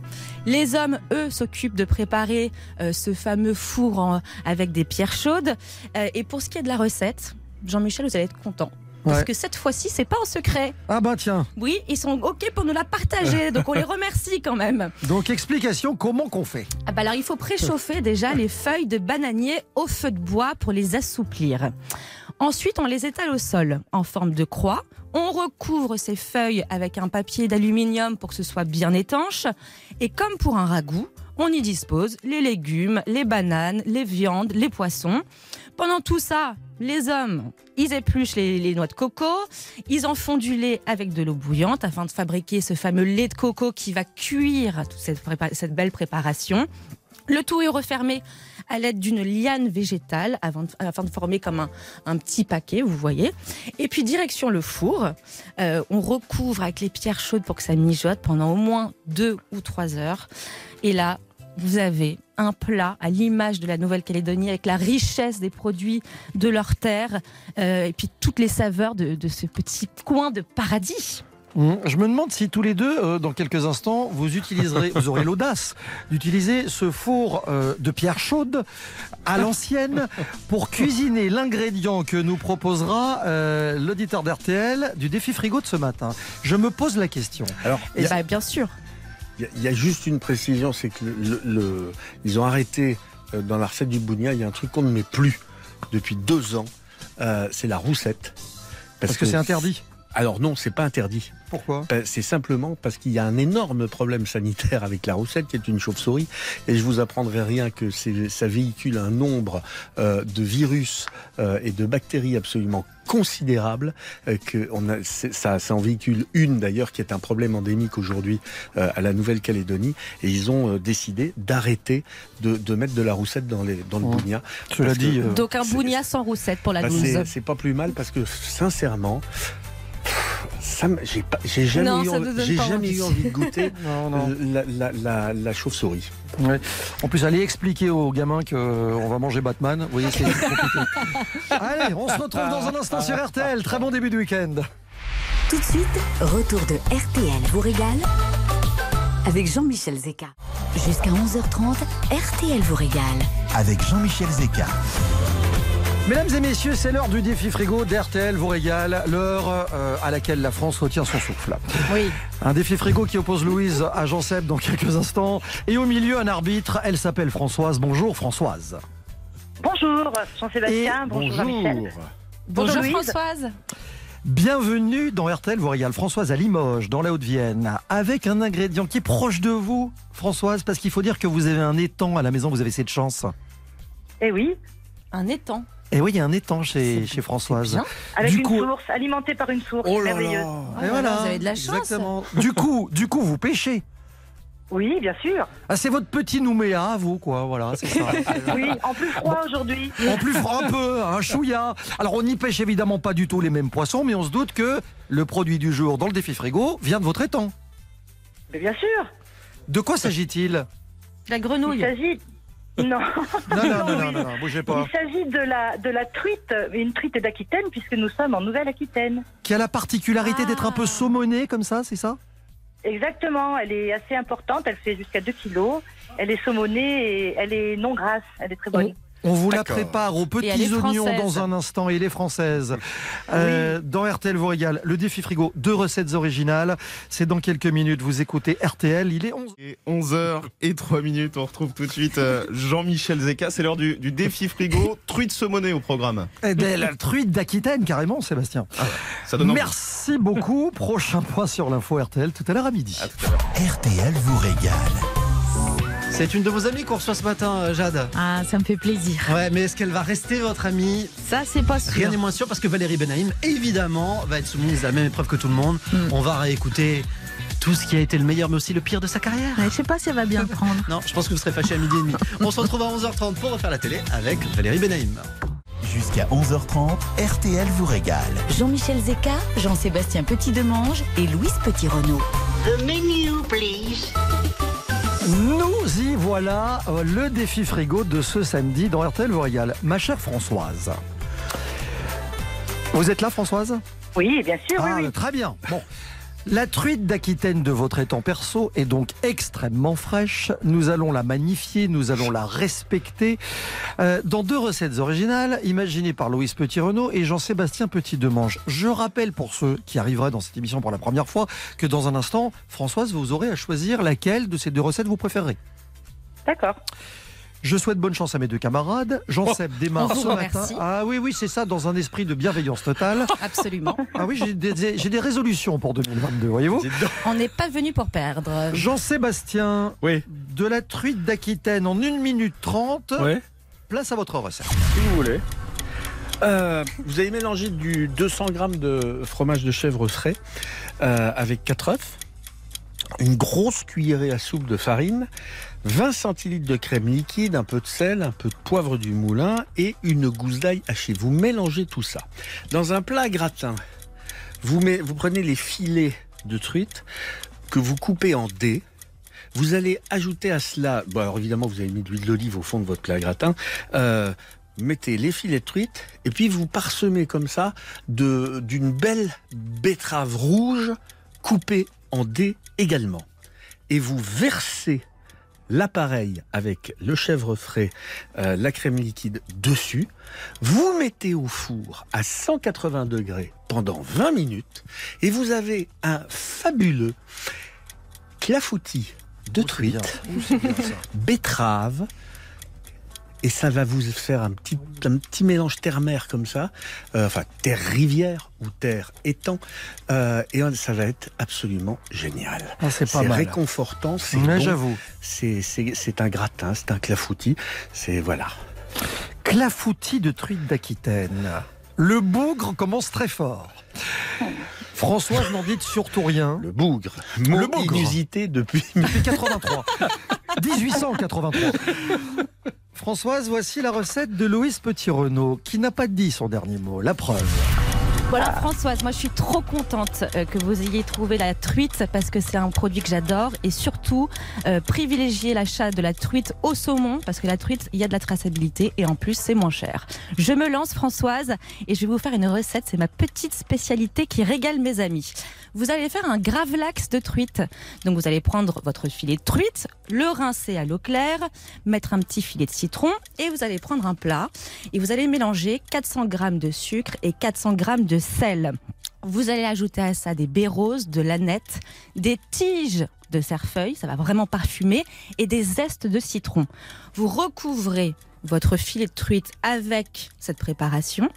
Les hommes, eux, s'occupent de préparer euh, ce fameux four en- avec des pierres chaudes. Euh, et pour ce qui est de la recette, Jean-Michel, vous allez être content. Parce que cette fois-ci, c'est pas en secret. Ah bah tiens. Oui, ils sont OK pour nous la partager. Donc on les remercie quand même. Donc explication, comment qu'on fait? Ah bah alors il faut préchauffer déjà les feuilles de bananier au feu de bois pour les assouplir. Ensuite, on les étale au sol en forme de croix. On recouvre ces feuilles avec un papier d'aluminium pour que ce soit bien étanche. Et comme pour un ragoût, on y dispose les légumes, les bananes, les viandes, les poissons. Pendant tout ça, les hommes, ils épluchent les, noix de coco, ils en font du lait avec de l'eau bouillante afin de fabriquer ce fameux lait de coco qui va cuire toute cette, belle préparation. Le tout est refermé à l'aide d'une liane végétale afin de former comme un, un petit paquet, vous voyez. Et puis direction le four, Euh, on recouvre avec les pierres chaudes pour que ça mijote pendant au moins deux ou trois heures. Et là, vous avez un plat à l'image de la Nouvelle-Calédonie avec la richesse des produits de leur terre euh, et puis toutes les saveurs de, de ce petit coin de paradis. Hum, Je me demande si tous les deux, euh, dans quelques instants, vous utiliserez, vous aurez l'audace d'utiliser ce four euh, de pierre chaude à l'ancienne pour cuisiner l'ingrédient que nous proposera euh, l'auditeur d'RTL du défi frigo de ce matin. Je me pose la question. Alors, Et bah, bien sûr. Il y a- il y, a juste une précision, c'est que le, le- ils ont arrêté euh, dans la recette du bougna, il y a un truc qu'on ne met plus depuis deux ans, euh, c'est la roussette. Parce que c'est interdit. Alors non, c'est pas interdit. Pourquoi? Ben, C'est simplement parce qu'il y a un énorme problème sanitaire avec la roussette, qui est une chauve-souris. Et je vous apprendrai rien que ça véhicule un nombre euh, de virus euh, et de bactéries absolument considérable. euh, que on a, c'est- ça, ça en véhicule une d'ailleurs qui est un problème endémique aujourd'hui euh, à la Nouvelle-Calédonie. Et ils ont euh, décidé d'arrêter de, de mettre de la roussette dans, les, dans le Oh. bougna. Cela dit, euh, Donc un bougna sans roussette pour la bah, c'est- pas plus mal parce que sincèrement, j'ai jamais, Non, eu, ça envie- j'ai jamais envie. eu envie de goûter non, non. la, la- la- la chauve-souris. Ouais. En plus, allez expliquer aux gamins qu'on va manger Batman. Vous voyez, c'est compliqué. Allez, on se retrouve dans un instant sur RTL. Très bon début de week-end. Tout de suite, retour de RTL vous régale avec Jean-Michel Zeka. Jusqu'à 11h30, RTL vous régale. Avec Jean-Michel Zeka. Mesdames et messieurs, c'est l'heure du défi frigo d'RTL vous régale, l'heure euh, à laquelle la France retient son souffle. Oui. Un défi frigo qui oppose Louise à Jean-Seb dans quelques instants. Et au milieu, un arbitre, elle s'appelle Françoise. Bonjour Françoise. Bonjour Jean-Sébastien, bonjour, Jean-Michel. Bonjour, Louise. Françoise. Bienvenue dans RTL vous régale. Françoise à Limoges, dans la Haute-Vienne, avec un ingrédient qui est proche de vous, Françoise, parce qu'il faut dire que vous avez un étang à la maison, vous avez cette chance. Eh oui, Un étang. Et oui, il y a un étang chez, chez Françoise. bien. avec Du une coup- source, alimentée par une source Oh là merveilleuse. là Oh Et là voilà, là, vous avez de la chance. Exactement. Du coup, du coup, vous pêchez. Oui, bien sûr. Ah, c'est votre petit Nouméa à vous, quoi. Voilà, c'est ça. Oui, en plus froid aujourd'hui. En plus, un peu, un chouïa. Alors, on n'y pêche évidemment pas du tout les mêmes poissons, mais on se doute que le produit du jour dans le défi frigo vient de votre étang. Mais bien sûr, De quoi s'agit-il? La il grenouille. s'agit... Non, Non, non, non, non, non, non, bougez pas. il s'agit de la, de la truite, une truite d'Aquitaine, puisque nous sommes en Nouvelle-Aquitaine. Qui a la particularité d'être un peu saumonée comme ça, c'est ça? Exactement, elle est assez importante, elle fait jusqu'à 2 kilos. Elle est saumonée et elle est non grasse, elle est très bonne. On vous la prépare aux Et petits oignons française. dans un instant. Il est française. Euh, Dans RTL vous régale. Le défi frigo, deux recettes originales. C'est dans quelques minutes. Vous écoutez RTL. Il est 11. Et 11h et 3 minutes, on retrouve tout de suite euh, Jean-Michel Zeka. C'est l'heure du, du défi frigo. Truite saumonée au programme. Eh ben, la truite d'Aquitaine, carrément, Sébastien. Ça donne envie. Merci beaucoup. Prochain point sur l'info RTL tout à l'heure à midi. RTL vous régale. C'est une de vos amies qu'on reçoit ce matin, euh, Jade. Ah, ça me fait plaisir. Ouais, mais est-ce qu'elle va rester votre amie? Ça, c'est pas sûr. Rien n'est moins sûr parce que Valérie Benaïm, évidemment, va être soumise à la même épreuve que tout le monde. Mm. On va réécouter tout ce qui a été le meilleur, mais aussi le pire de sa carrière. Je sais pas si elle va bien le prendre. Non, je pense que vous serez fâchés à midi et demi. On se retrouve à 11h30 pour refaire la télé avec Valérie Benaïm. Jusqu'à 11h30, RTL vous régale. Jean-Michel Zeka, Jean-Sébastien Petit-Demange et Louise Petit-Renault. The menu, please. Nous y voilà, euh, le défi frigo de ce samedi dans RTL vous régale. Ma chère Françoise. Vous êtes là, Françoise? Oui, bien sûr, oui, Ah, oui. Très bien. Bon. La truite d'Aquitaine de votre étang perso est donc extrêmement fraîche. Nous allons la magnifier, nous allons la respecter euh, dans deux recettes originales imaginées par Louise Petit-Renault et Jean-Sébastien Petit-Demange. Je rappelle pour ceux qui arriveraient dans cette émission pour la première fois que dans un instant, Françoise, vous aurez à choisir laquelle de ces deux recettes vous préférez. D'accord. Je souhaite bonne chance à mes deux camarades. Jean-Seb démarre On vous ce matin. remercie. Ah oui, oui, c'est ça, dans un esprit de bienveillance totale. Absolument. Ah oui, j'ai des, j'ai des résolutions pour 2022, voyez-vous. On n'est pas venu pour perdre. Jean-Sébastien, Oui. de la truite d'Aquitaine en 1 minute 30. Ouais. Place à votre recette. Si vous voulez. Euh, vous allez mélanger du 200 grammes de fromage de chèvre frais euh, avec 4 œufs, une grosse cuillerée à soupe de farine, 20 centilitres de crème liquide, un peu de sel, un peu de poivre du moulin et une gousse d'ail hachée. Vous mélangez tout ça. Dans un plat gratin, vous, prenez les filets de truite que vous coupez en dés. Vous allez ajouter à cela, bon alors évidemment vous avez mis de l'huile d'olive au fond de votre plat gratin, euh, mettez les filets de truite et puis vous parsemez comme ça d'une belle betterave rouge coupée en dés également. Et vous versez l'appareil avec le chèvre frais, euh, la crème liquide dessus. Vous mettez au four à 180 degrés pendant 20 minutes et vous avez un fabuleux clafoutis de truite, betterave, et ça va vous faire un petit, un petit mélange terre-mer comme ça, euh, enfin terre-rivière ou terre-étang, euh, et ça va être absolument génial. Ah, c'est pas mal. réconfortant, c'est bon, j'avoue. c'est un gratin, c'est un clafoutis, c'est voilà. Clafoutis de truite d'Aquitaine. Le bougre commence très fort. Françoise n'en dit surtout rien. Le bougre, mot Le bougre. inusité depuis Depuis 83. 1883. Françoise, voici la recette de Louise Petit-Renault, qui n'a pas dit son dernier mot. La preuve. Voilà Françoise, moi je suis trop contente euh, que vous ayez trouvé la truite parce que c'est un produit que j'adore et surtout euh, privilégier l'achat de la truite au saumon parce que la truite il y a de la traçabilité et en plus c'est moins cher. Je me lance Françoise et je vais vous faire une recette, c'est ma petite spécialité qui régale mes amis. Vous allez faire un gravlax de truite. Donc vous allez prendre votre filet de truite, le rincer à l'eau claire, mettre un petit filet de citron et vous allez prendre un plat et vous allez mélanger 400 g de sucre et 400 g de sel. Vous allez ajouter à ça des baies roses, de l'aneth, des tiges de cerfeuil, ça va vraiment parfumer, et des zestes de citron. Vous recouvrez votre filet de truite avec cette préparation.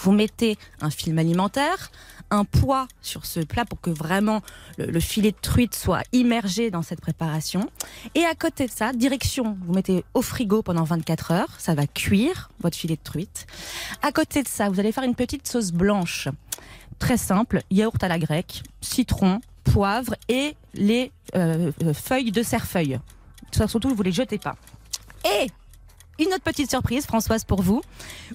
Vous mettez un film alimentaire, un poids sur ce plat pour que vraiment le, le filet de truite soit immergé dans cette préparation. Et à côté de ça, direction, vous mettez au frigo pendant 24 heures, ça va cuire votre filet de truite. À côté de ça, vous allez faire une petite sauce blanche, très simple, yaourt à la grecque, citron, poivre et les euh, euh, feuilles de cerfeuil. Surtout, vous les jetez pas. Et une autre petite surprise, Françoise, pour vous.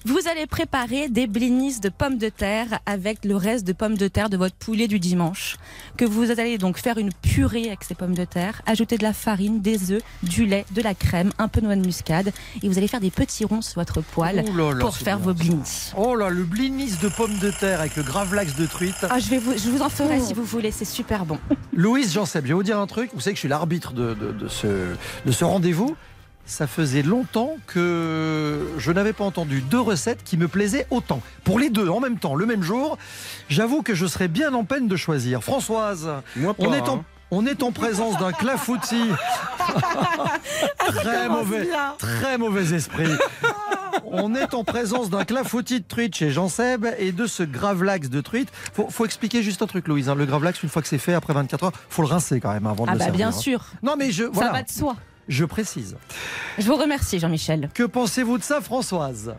Vous allez préparer des blinis de pommes de terre avec le reste de pommes de terre de votre poulet du dimanche. Que vous allez donc faire une purée avec ces pommes de terre, ajouter de la farine, des œufs, du lait, de la crème, un peu de noix de muscade. Et vous allez faire des petits ronds sur votre poêle Oh là là, pour faire bien vos blinis. Oh là, le blinis de pommes de terre avec le gravlax de truite. Ah, je, vais vous, je vous en ferai si vous voulez, c'est super bon. Louise Jean-Seb, je vais vous dire un truc. Vous savez que je suis l'arbitre de, de- de ce, de ce rendez-vous. Ça faisait longtemps que je n'avais pas entendu deux recettes qui me plaisaient autant. Pour les deux en même temps, le même jour, j'avoue que je serais bien en peine de choisir. Françoise, Moi pas, on, est en, hein. on est en présence d'un clafoutis. très commence mauvais, très mauvais esprit. On est en présence d'un clafoutis de truite chez Jean Seb et de ce gravlax de truite. Faut, faut expliquer juste un truc, Louise. hein. Le gravlax, une fois que c'est fait, après 24 heures, faut le rincer quand même avant de Ah le bah servir. bien hein. sûr. Non mais je, Ça voilà, va de soi. Je précise. Je vous remercie, Jean-Michel. Que pensez-vous de ça, Françoise?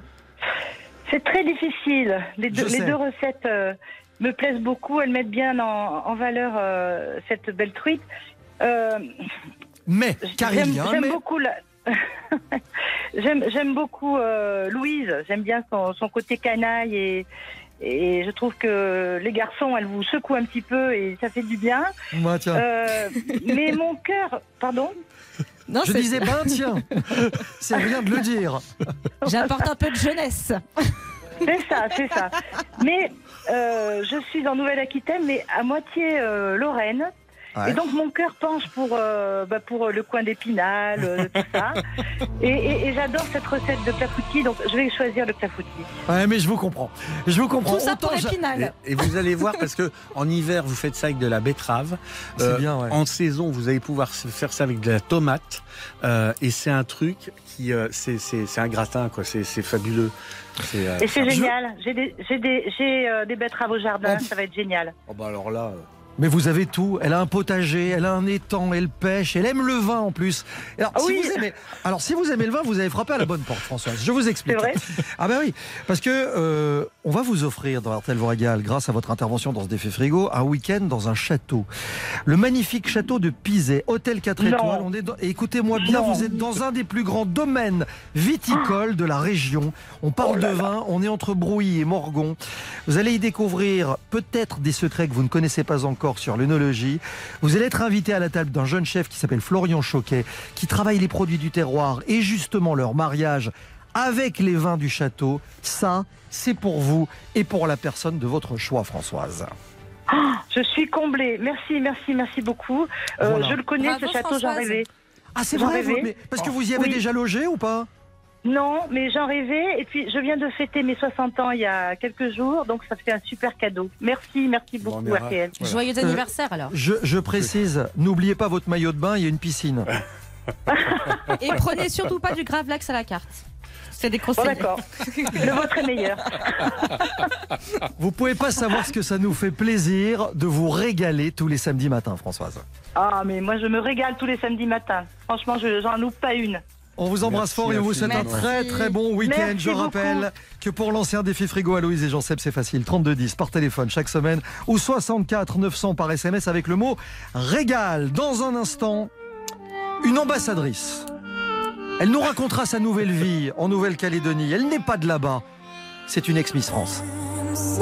C'est très difficile. Les deux, les recettes euh, me plaisent beaucoup. Elles mettent bien en, en valeur euh, cette belle truite. Euh, Mais, car j'aime mais. beaucoup la- j'aime j'aime beaucoup euh, Louise. J'aime bien son, son côté canaille et, et je trouve que les garçons, elles vous secouent un petit peu et ça fait du bien. Moi, tiens. Euh, mais mon cœur, pardon? Non, je disais, ben tiens, c'est rien de le dire. J'apporte un peu de jeunesse. C'est ça, c'est ça. Mais euh, je suis en Nouvelle-Aquitaine, mais à moitié euh, Lorraine. Ouais. Et donc mon cœur penche pour, euh, bah, pour le coin d'Épinal, euh, tout ça. Et, et- et j'adore cette recette de clafoutis, donc je vais choisir le clafoutis. Ouais, mais je vous comprends. Je vous comprends. Tout ça pour Autant Épinal. Et, et vous allez voir, parce que en hiver, vous faites ça avec de la betterave. C'est bien, ouais. En saison, vous allez pouvoir faire ça avec de la tomate. Euh, et c'est un truc qui, euh, c'est, c'est, c'est un gratin, quoi. C'est, c'est fabuleux. C'est, euh, Et c'est génial. J'ai des, j'ai des, j'ai, euh, des betteraves au jardin, ça va être génial. Oh, bah alors là. Mais vous avez tout. Elle a un potager, elle a un étang, elle pêche, elle aime le vin en plus. Alors, Ah si oui. vous aimez, alors si vous aimez le vin, vous avez frappé à la bonne porte, Françoise. Je vous explique. Vrai Ah ben oui, parce que euh, on va vous offrir dans RTL vous régale, grâce à votre intervention dans ce défi frigo, un week-end dans un château. Le magnifique château de Pizet, hôtel 4 Non. étoiles. On est dans- et écoutez-moi bien, Non. vous êtes dans un des plus grands domaines viticoles de la région. On parle de vin, on est entre Brouilly et Morgon. Vous allez y découvrir peut-être des secrets que vous ne connaissez pas encore sur l'œnologie. Vous allez être invité à la table d'un jeune chef qui s'appelle Florian Choquet, qui travaille les produits du terroir et justement leur mariage avec les vins du château. Ça, c'est pour vous et pour la personne de votre choix, Françoise. Ah, je suis comblée. Merci, merci, merci beaucoup. Euh, Voilà. Je le connais, Bravo, ce château, j'en rêvais. Ah, c'est vrai, vous- mais parce que vous y avez Oui. déjà logé ou pas? Non, mais j'en rêvais. Et puis, je viens de fêter mes 60 ans il y a quelques jours, donc ça fait un super cadeau. Merci, merci beaucoup, on est ra- RTL. Voilà. Joyeux anniversaire alors. je, je précise, n'oubliez pas votre maillot de bain, il y a une piscine. Et prenez surtout pas du Gravlax à la carte. C'est des Bon, conseils. d'accord. Le vôtre est meilleur. Vous pouvez pas savoir ce que ça nous fait plaisir de vous régaler tous les samedis matins, Françoise. Ah, mais moi, je me régale tous les samedis matins. Franchement, je j'en loupe pas une. On vous embrasse Merci fort et on vous souhaite un très très bon week-end. Merci Je rappelle beaucoup. que pour lancer un défi frigo à Louise et Jean-Seb, c'est facile. 3210 par téléphone chaque semaine ou 64 900 par SMS avec le mot régal. Dans un instant, une ambassadrice. Elle nous racontera sa nouvelle vie en Nouvelle-Calédonie. Elle n'est pas de là-bas. C'est une ex-Miss France. Si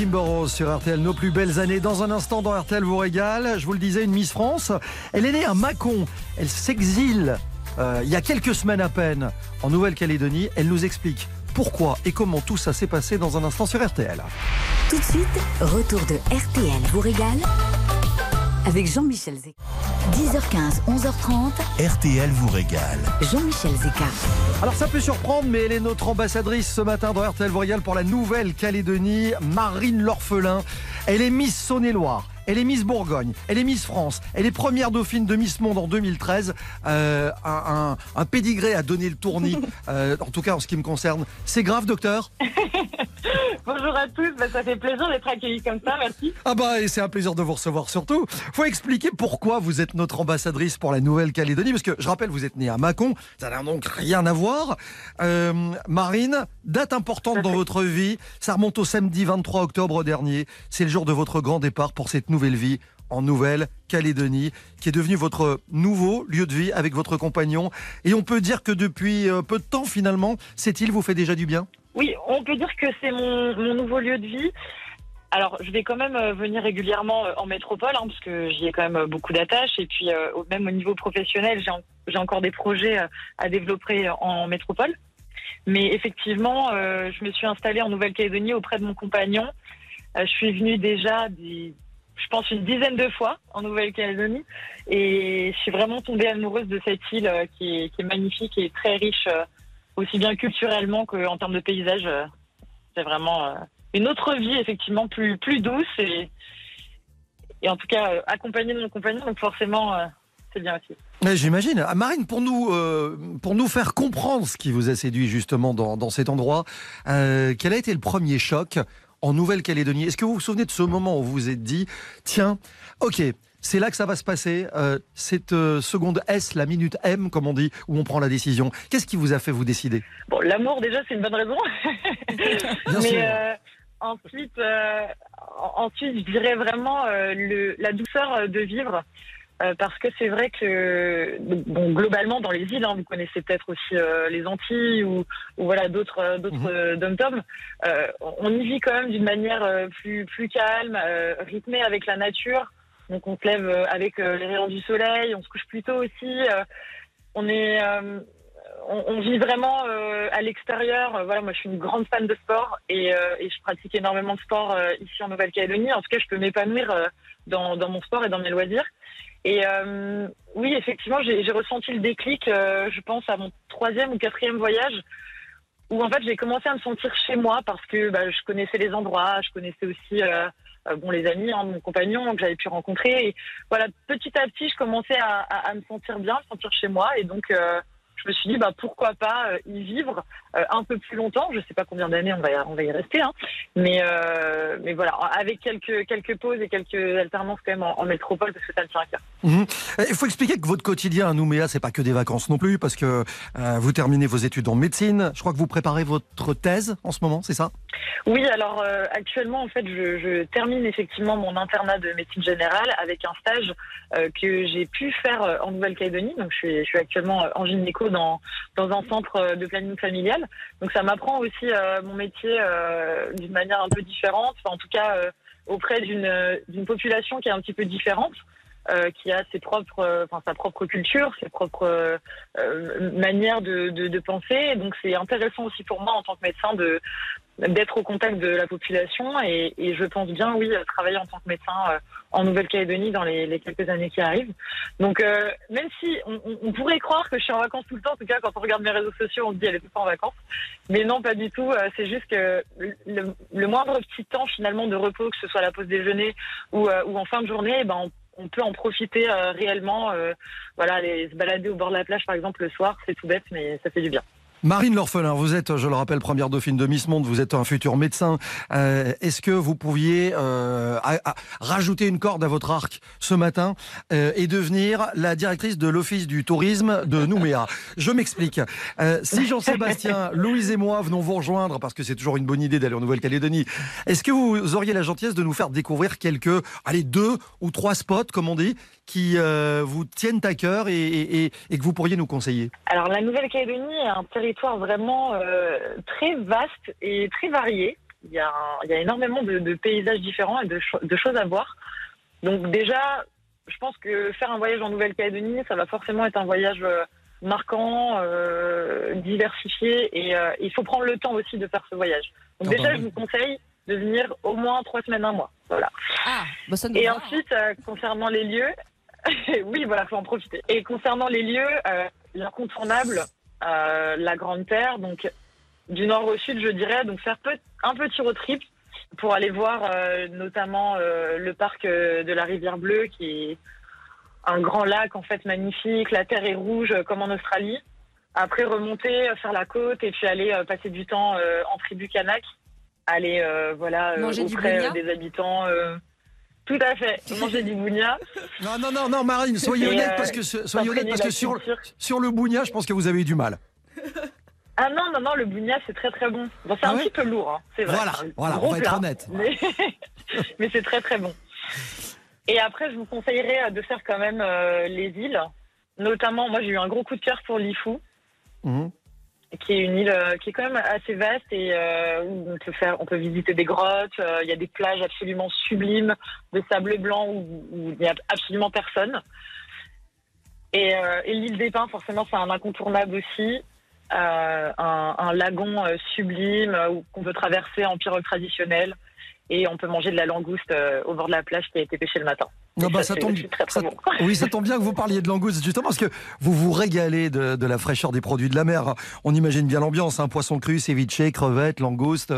Et Kim Burrows sur RTL, nos plus belles années. Dans un instant, dans RTL vous régale. Je vous le disais, une Miss France. Elle est née à Mâcon. Elle s'exile euh, il y a quelques semaines à peine en Nouvelle-Calédonie. Elle nous explique pourquoi et comment tout ça s'est passé dans un instant sur RTL. Tout de suite, retour de RTL vous régale avec Jean-Michel Zeka. 10h15, 11h30, RTL vous régale. Jean-Michel Zeka. Alors ça peut surprendre, mais elle est notre ambassadrice ce matin dans RTL vous régale pour la Nouvelle-Calédonie, Marine L'Orphelin. Elle est Miss Saône-et-Loire. Elle est Miss Bourgogne, elle est Miss France, elle est première dauphine de Miss Monde en 2013. Euh, un, un, un pédigré a donné le tournis, euh, en tout cas en ce qui me concerne. C'est grave, docteur? Bonjour à tous, bah, ça fait plaisir d'être accueilli comme ça, merci. Ah bah et c'est un plaisir de vous recevoir surtout. Faut expliquer pourquoi vous êtes notre ambassadrice pour la Nouvelle-Calédonie parce que je rappelle vous êtes né à Mâcon, ça n'a donc rien à voir. Euh, Marine, date importante dans votre vie, ça remonte au samedi 23 octobre dernier. C'est le jour de votre grand départ pour cette nouvelle vie en Nouvelle-Calédonie, qui est devenu votre nouveau lieu de vie avec votre compagnon. Et on peut dire que depuis euh, peu de temps, finalement, cette île vous fait déjà du bien? Oui, on peut dire que c'est mon, mon nouveau lieu de vie. Alors, je vais quand même euh, venir régulièrement euh, en métropole, hein, parce que j'y ai quand même euh, beaucoup d'attaches. Et puis, même au niveau professionnel, j'ai en- j'ai encore des projets à développer en métropole. Mais effectivement, je me suis installée en Nouvelle-Calédonie auprès de mon compagnon. Je suis venue déjà, je pense, une dizaine de fois en Nouvelle-Calédonie. Et je suis vraiment tombée amoureuse de cette île qui, est, magnifique et très riche, aussi bien culturellement qu'en termes de paysage. euh, C'est vraiment euh, une autre vie, effectivement, plus, douce et, en tout cas euh, accompagnée de mon compagnon. Donc forcément, c'est bien aussi. J'imagine. Ah, Marine, pour nous, pour nous faire comprendre ce qui vous a séduit justement dans, dans cet endroit, quel a été le premier choc en Nouvelle-Calédonie? Est-ce que vous vous souvenez de ce moment où vous vous êtes dit, tiens, ok, c'est là que ça va se passer, euh, cette euh, seconde S, la minute M, comme on dit, où on prend la décision. Qu'est-ce qui vous a fait vous décider? Bon, l'amour, déjà, c'est une bonne raison. Bien Mais sûr. euh, ensuite, en- ensuite, je dirais vraiment le, la douceur de vivre. Parce que c'est vrai que bon, globalement dans les îles, hein, vous connaissez peut-être aussi les Antilles ou, ou voilà d'autres d'autres dom-toms, euh, on y vit quand même d'une manière plus plus calme, rythmée avec la nature. Donc on se lève euh, avec euh, les rayons du soleil, on se couche plus tôt aussi. euh, on est on, vit vraiment à l'extérieur. Voilà, moi, je suis une grande fan de sport et, je pratique énormément de sport ici en Nouvelle-Calédonie. En tout cas, je peux m'épanouir dans, mon sport et dans mes loisirs. Et oui, effectivement, j'ai ressenti le déclic, je pense, à mon troisième ou quatrième voyage, où en fait j'ai commencé à me sentir chez moi parce que bah, je connaissais les endroits, je connaissais aussi bon les amis, hein, mon compagnon que j'avais pu rencontrer. Et voilà, petit à petit, je commençais à, à- à me sentir bien, me sentir chez moi, et donc euh, je me suis dit bah pourquoi pas euh, y vivre euh, un peu plus longtemps. Je sais pas combien d'années on va y, on va y rester, hein, mais euh, mais voilà, avec quelques quelques pauses et quelques alternances quand même en, en métropole parce que ça me tient à cœur. Mhm. Il faut expliquer que votre quotidien à Nouméa, c'est pas que des vacances non plus, parce que vous terminez vos études en médecine. Je crois que vous préparez votre thèse en ce moment, c'est ça? Oui, alors euh, actuellement, en fait, je, je termine effectivement mon internat de médecine générale avec un stage euh, que j'ai pu faire en Nouvelle-Calédonie. Donc, je suis, je suis actuellement en gynéco dans, un centre euh, de planning familial. Donc, ça m'apprend aussi euh, mon métier euh, d'une manière un peu différente, en tout cas auprès d'une population qui est un petit peu différente. Euh, qui a ses propres, euh, enfin sa propre culture, ses propres euh, euh, manières de, de, de penser. Donc c'est intéressant aussi pour moi en tant que médecin de d'être au contact de la population et, et je pense bien oui travailler en tant que médecin euh, en Nouvelle-Calédonie dans les, les quelques années qui arrivent. Donc euh, même si on, on- pourrait croire que je suis en vacances tout le temps, en tout cas quand on regarde mes réseaux sociaux on se dit elle est tout le temps en vacances, mais non pas du tout. Euh, C'est juste que le, le moindre petit temps finalement de repos, que ce soit la pause déjeuner ou, ou en fin de journée, eh ben on, on peut en profiter euh, réellement. euh, voilà, aller se balader au bord de la plage par exemple le soir, c'est tout bête mais ça fait du bien. Marine L'Orphelin, vous êtes, je le rappelle, première dauphine de Miss Monde, vous êtes un futur médecin. Euh, Est-ce que vous pouviez euh, rajouter une corde à votre arc ce matin euh, et devenir la directrice de l'Office du tourisme de Nouméa? Je m'explique. Euh, si Jean-Sébastien, Louise et moi venons vous rejoindre, parce que c'est toujours une bonne idée d'aller en Nouvelle-Calédonie, est-ce que vous auriez la gentillesse de nous faire découvrir quelques, allez, deux ou trois spots, comme on dit, qui euh, vous tiennent à cœur et, et- et- et que vous pourriez nous conseiller Alors la Nouvelle-Calédonie est un territoire vraiment euh, très vaste et très varié. Il y a, un- il y a énormément de, de paysages différents et de, cho- de choses à voir. Donc déjà, je pense que faire un voyage en Nouvelle-Calédonie, ça va forcément être un voyage euh, marquant, euh, diversifié et euh, il faut prendre le temps aussi de faire ce voyage. Donc déjà, je vous conseille de venir au moins trois semaines, un mois. Voilà. Ah, bah ça Et ensuite, euh, concernant les lieux, oui, voilà, faut en profiter. Et concernant les lieux, euh, l'incontournable, euh, la Grande Terre, donc du nord au sud, je dirais, donc faire peu- un petit road trip pour aller voir euh, notamment le parc de la Rivière Bleue, qui est un grand lac en fait magnifique. La terre est rouge comme en Australie. Après remonter, faire la côte et puis aller passer du temps en tribu kanak, aller voilà auprès des habitants. Euh, tout à fait, manger du bougna. Non, non, non, non, Marine, soyez Et, honnête euh, parce que, soyez honnête parce que sur, sur le bougna, je pense que vous avez eu du mal. Ah non, non, non, le bougna, c'est très très bon. Bon, c'est Ah un ouais petit peu lourd, hein, c'est vrai. Voilà, voilà, on va être honnête. Mais, mais c'est très très bon. Et après, je vous conseillerais euh, de faire quand même euh, les îles. Notamment, moi j'ai eu un gros coup de cœur pour Lifou, Mhm. Qui est une île euh, qui est quand même assez vaste et euh, où on peut faire, on peut visiter des grottes. euh, Il y a des plages absolument sublimes de sable blanc où, il n'y a absolument personne. Et, l'île des Pins, forcément, c'est un incontournable aussi. Un, lagon sublime euh, qu'on peut traverser en pirogue traditionnelle et on peut manger de la langouste euh, au bord de la plage qui a été pêchée le matin. Et bah, ça tombe- très très bon. Oui, ça tombe bien que vous parliez de langouste, justement, parce que vous vous régalez de, de la fraîcheur des produits de la mer. On imagine bien l'ambiance, hein, poisson cru, ceviche, crevettes, langouste,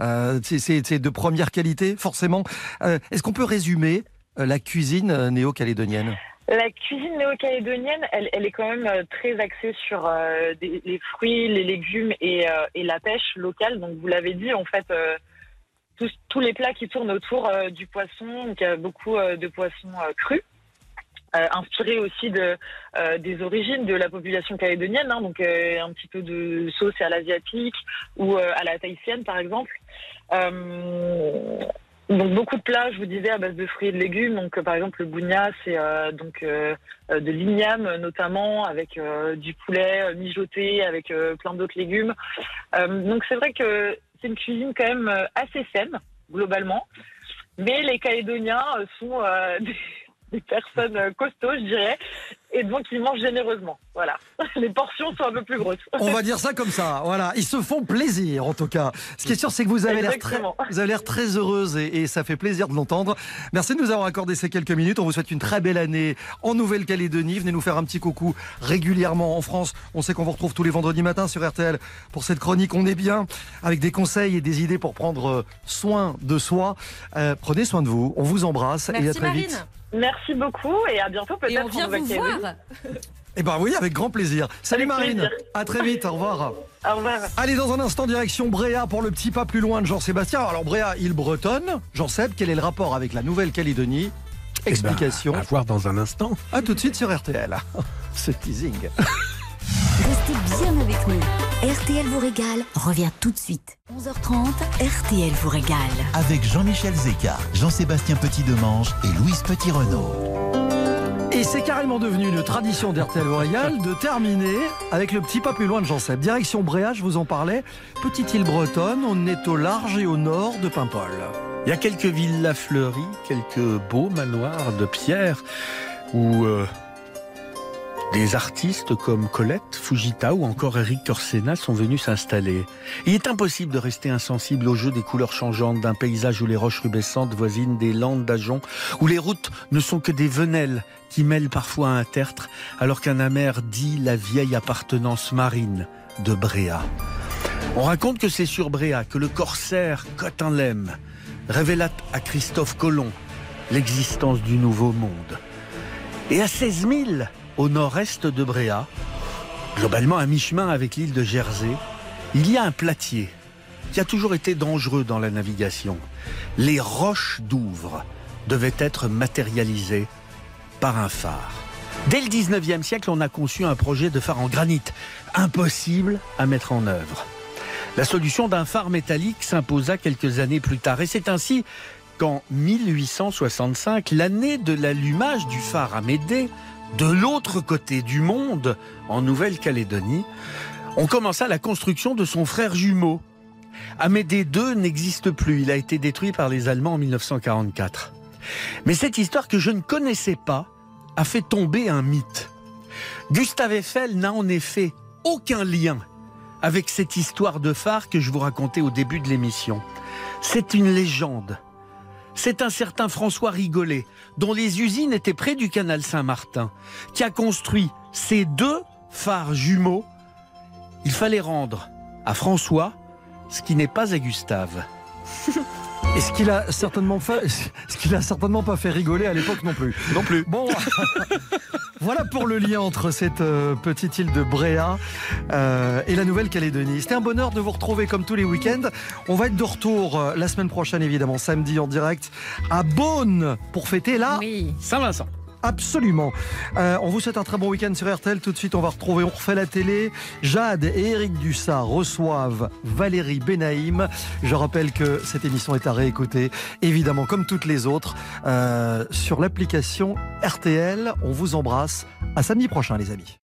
euh, c'est- de première qualité, forcément. Euh, Est-ce qu'on peut résumer la cuisine néo-calédonienne? La cuisine néo-calédonienne, elle, elle est quand même très axée sur euh, des- les fruits, les légumes et, et la pêche locale. Donc vous l'avez dit, en fait, tous, les plats qui tournent autour euh, du poisson, donc il y a beaucoup euh, de poissons euh, crus. euh, inspirés aussi de, des origines de la population calédonienne, hein, donc un petit peu de sauce à l'asiatique ou à la tahitienne par exemple. Donc beaucoup de plats, je vous disais, à base de fruits et de légumes. Donc par exemple le bougna, c'est donc de l'igname notamment, avec du poulet mijoté, avec plein d'autres légumes. Donc c'est vrai que c'est une cuisine quand même euh, assez saine globalement, mais les Calédoniens euh, sont euh, des, des personnes euh, costauds, je dirais, et donc ils mangent généreusement. Voilà, les portions sont un peu plus grosses. On va dire ça comme ça, voilà. Ils se font plaisir, en tout cas. Ce qui est sûr, c'est que vous avez l'air très, vous avez l'air très heureuse et, et ça fait plaisir de l'entendre. Merci de nous avoir accordé ces quelques minutes. On vous souhaite une très belle année en Nouvelle-Calédonie. Venez nous faire un petit coucou régulièrement en France. On sait qu'on vous retrouve tous les vendredis matins sur RTL pour cette chronique. On est bien avec des conseils et des idées pour prendre soin de soi. Euh, prenez soin de vous. On vous embrasse et à très Marine. vite. Merci beaucoup et à bientôt peut-être Et on en vient vous voir. Eh ben oui, avec grand plaisir. Salut Avec Marine. plaisir. À très vite. Au revoir. Au revoir. Allez, dans un instant, direction Bréa pour le petit pas plus loin de Jean-Sébastien. Alors, Bréa, île bretonne. Jean-Seb, quel est le rapport avec la Nouvelle-Calédonie? Explication. à voir dans un instant. À tout de suite sur RTL. Ce teasing. Restez bien avec nous. RTL vous régale revient tout de suite. 11h30, RTL vous régale. Avec Jean-Michel Zeka, Jean-Sébastien Petit-Demange et Louise Petit-Renault. Et c'est carrément devenu une tradition d'RTL Royal de terminer avec le petit pas plus loin de Jean-Seb. Direction Bréa, je vous en parlais. Petite île bretonne, on est au large et au nord de Paimpol. Il y a quelques villas fleuries, quelques beaux manoirs de pierre où euh, des artistes comme Colette, Fujita ou encore Eric Corsena sont venus s'installer. Il est impossible de rester insensible au jeu des couleurs changeantes d'un paysage où les roches rubescentes voisinent des landes d'Ajon, où les routes ne sont que des venelles qui mêlent parfois un tertre, alors qu'un amer dit la vieille appartenance marine de Bréa. On raconte que c'est sur Bréa que le corsaire Cotinlem révéla à Christophe Colomb l'existence du Nouveau Monde. Et à 16 000 au nord-est de Bréa, globalement à mi-chemin avec l'île de Jersey, il y a un platier qui a toujours été dangereux dans la navigation. Les roches d'Ouvre devaient être matérialisées par un phare. Dès le 19e siècle, on a conçu un projet de phare en granit, impossible à mettre en œuvre. La solution d'un phare métallique s'imposa quelques années plus tard. Et c'est ainsi qu'en 1865, l'année de l'allumage du phare Amédée, de l'autre côté du monde, en Nouvelle-Calédonie, on commença la construction de son frère jumeau. Amédée II n'existe plus, il a été détruit par les Allemands en 1944. Mais cette histoire que je ne connaissais pas a fait tomber un mythe. Gustave Eiffel n'a en effet aucun lien avec cette histoire de phare que je vous racontais au début de l'émission. C'est une légende. C'est un certain François Rigolet, dont les usines étaient près du canal Saint-Martin, qui a construit ces deux phares jumeaux. Il fallait rendre à François ce qui n'est pas à Gustave. Et ce qu'il a certainement fait, ce qu'il a certainement pas fait rigoler à l'époque non plus. Non plus. Bon, voilà pour le lien entre cette euh, petite île de Bréa euh, et la Nouvelle-Calédonie. C'était un bonheur de vous retrouver comme tous les week-ends. On va être de retour euh, la semaine prochaine, évidemment, samedi en direct à Beaune pour fêter la Saint-Vincent. Absolument. Euh, on vous souhaite un très bon week-end sur RTL. Tout de suite, on va retrouver On refait la télé. Jade et Eric Dussard reçoivent Valérie Benaïm. Je rappelle que cette émission est à réécouter, évidemment, comme toutes les autres, euh, sur l'application RTL. On vous embrasse. À samedi prochain, les amis.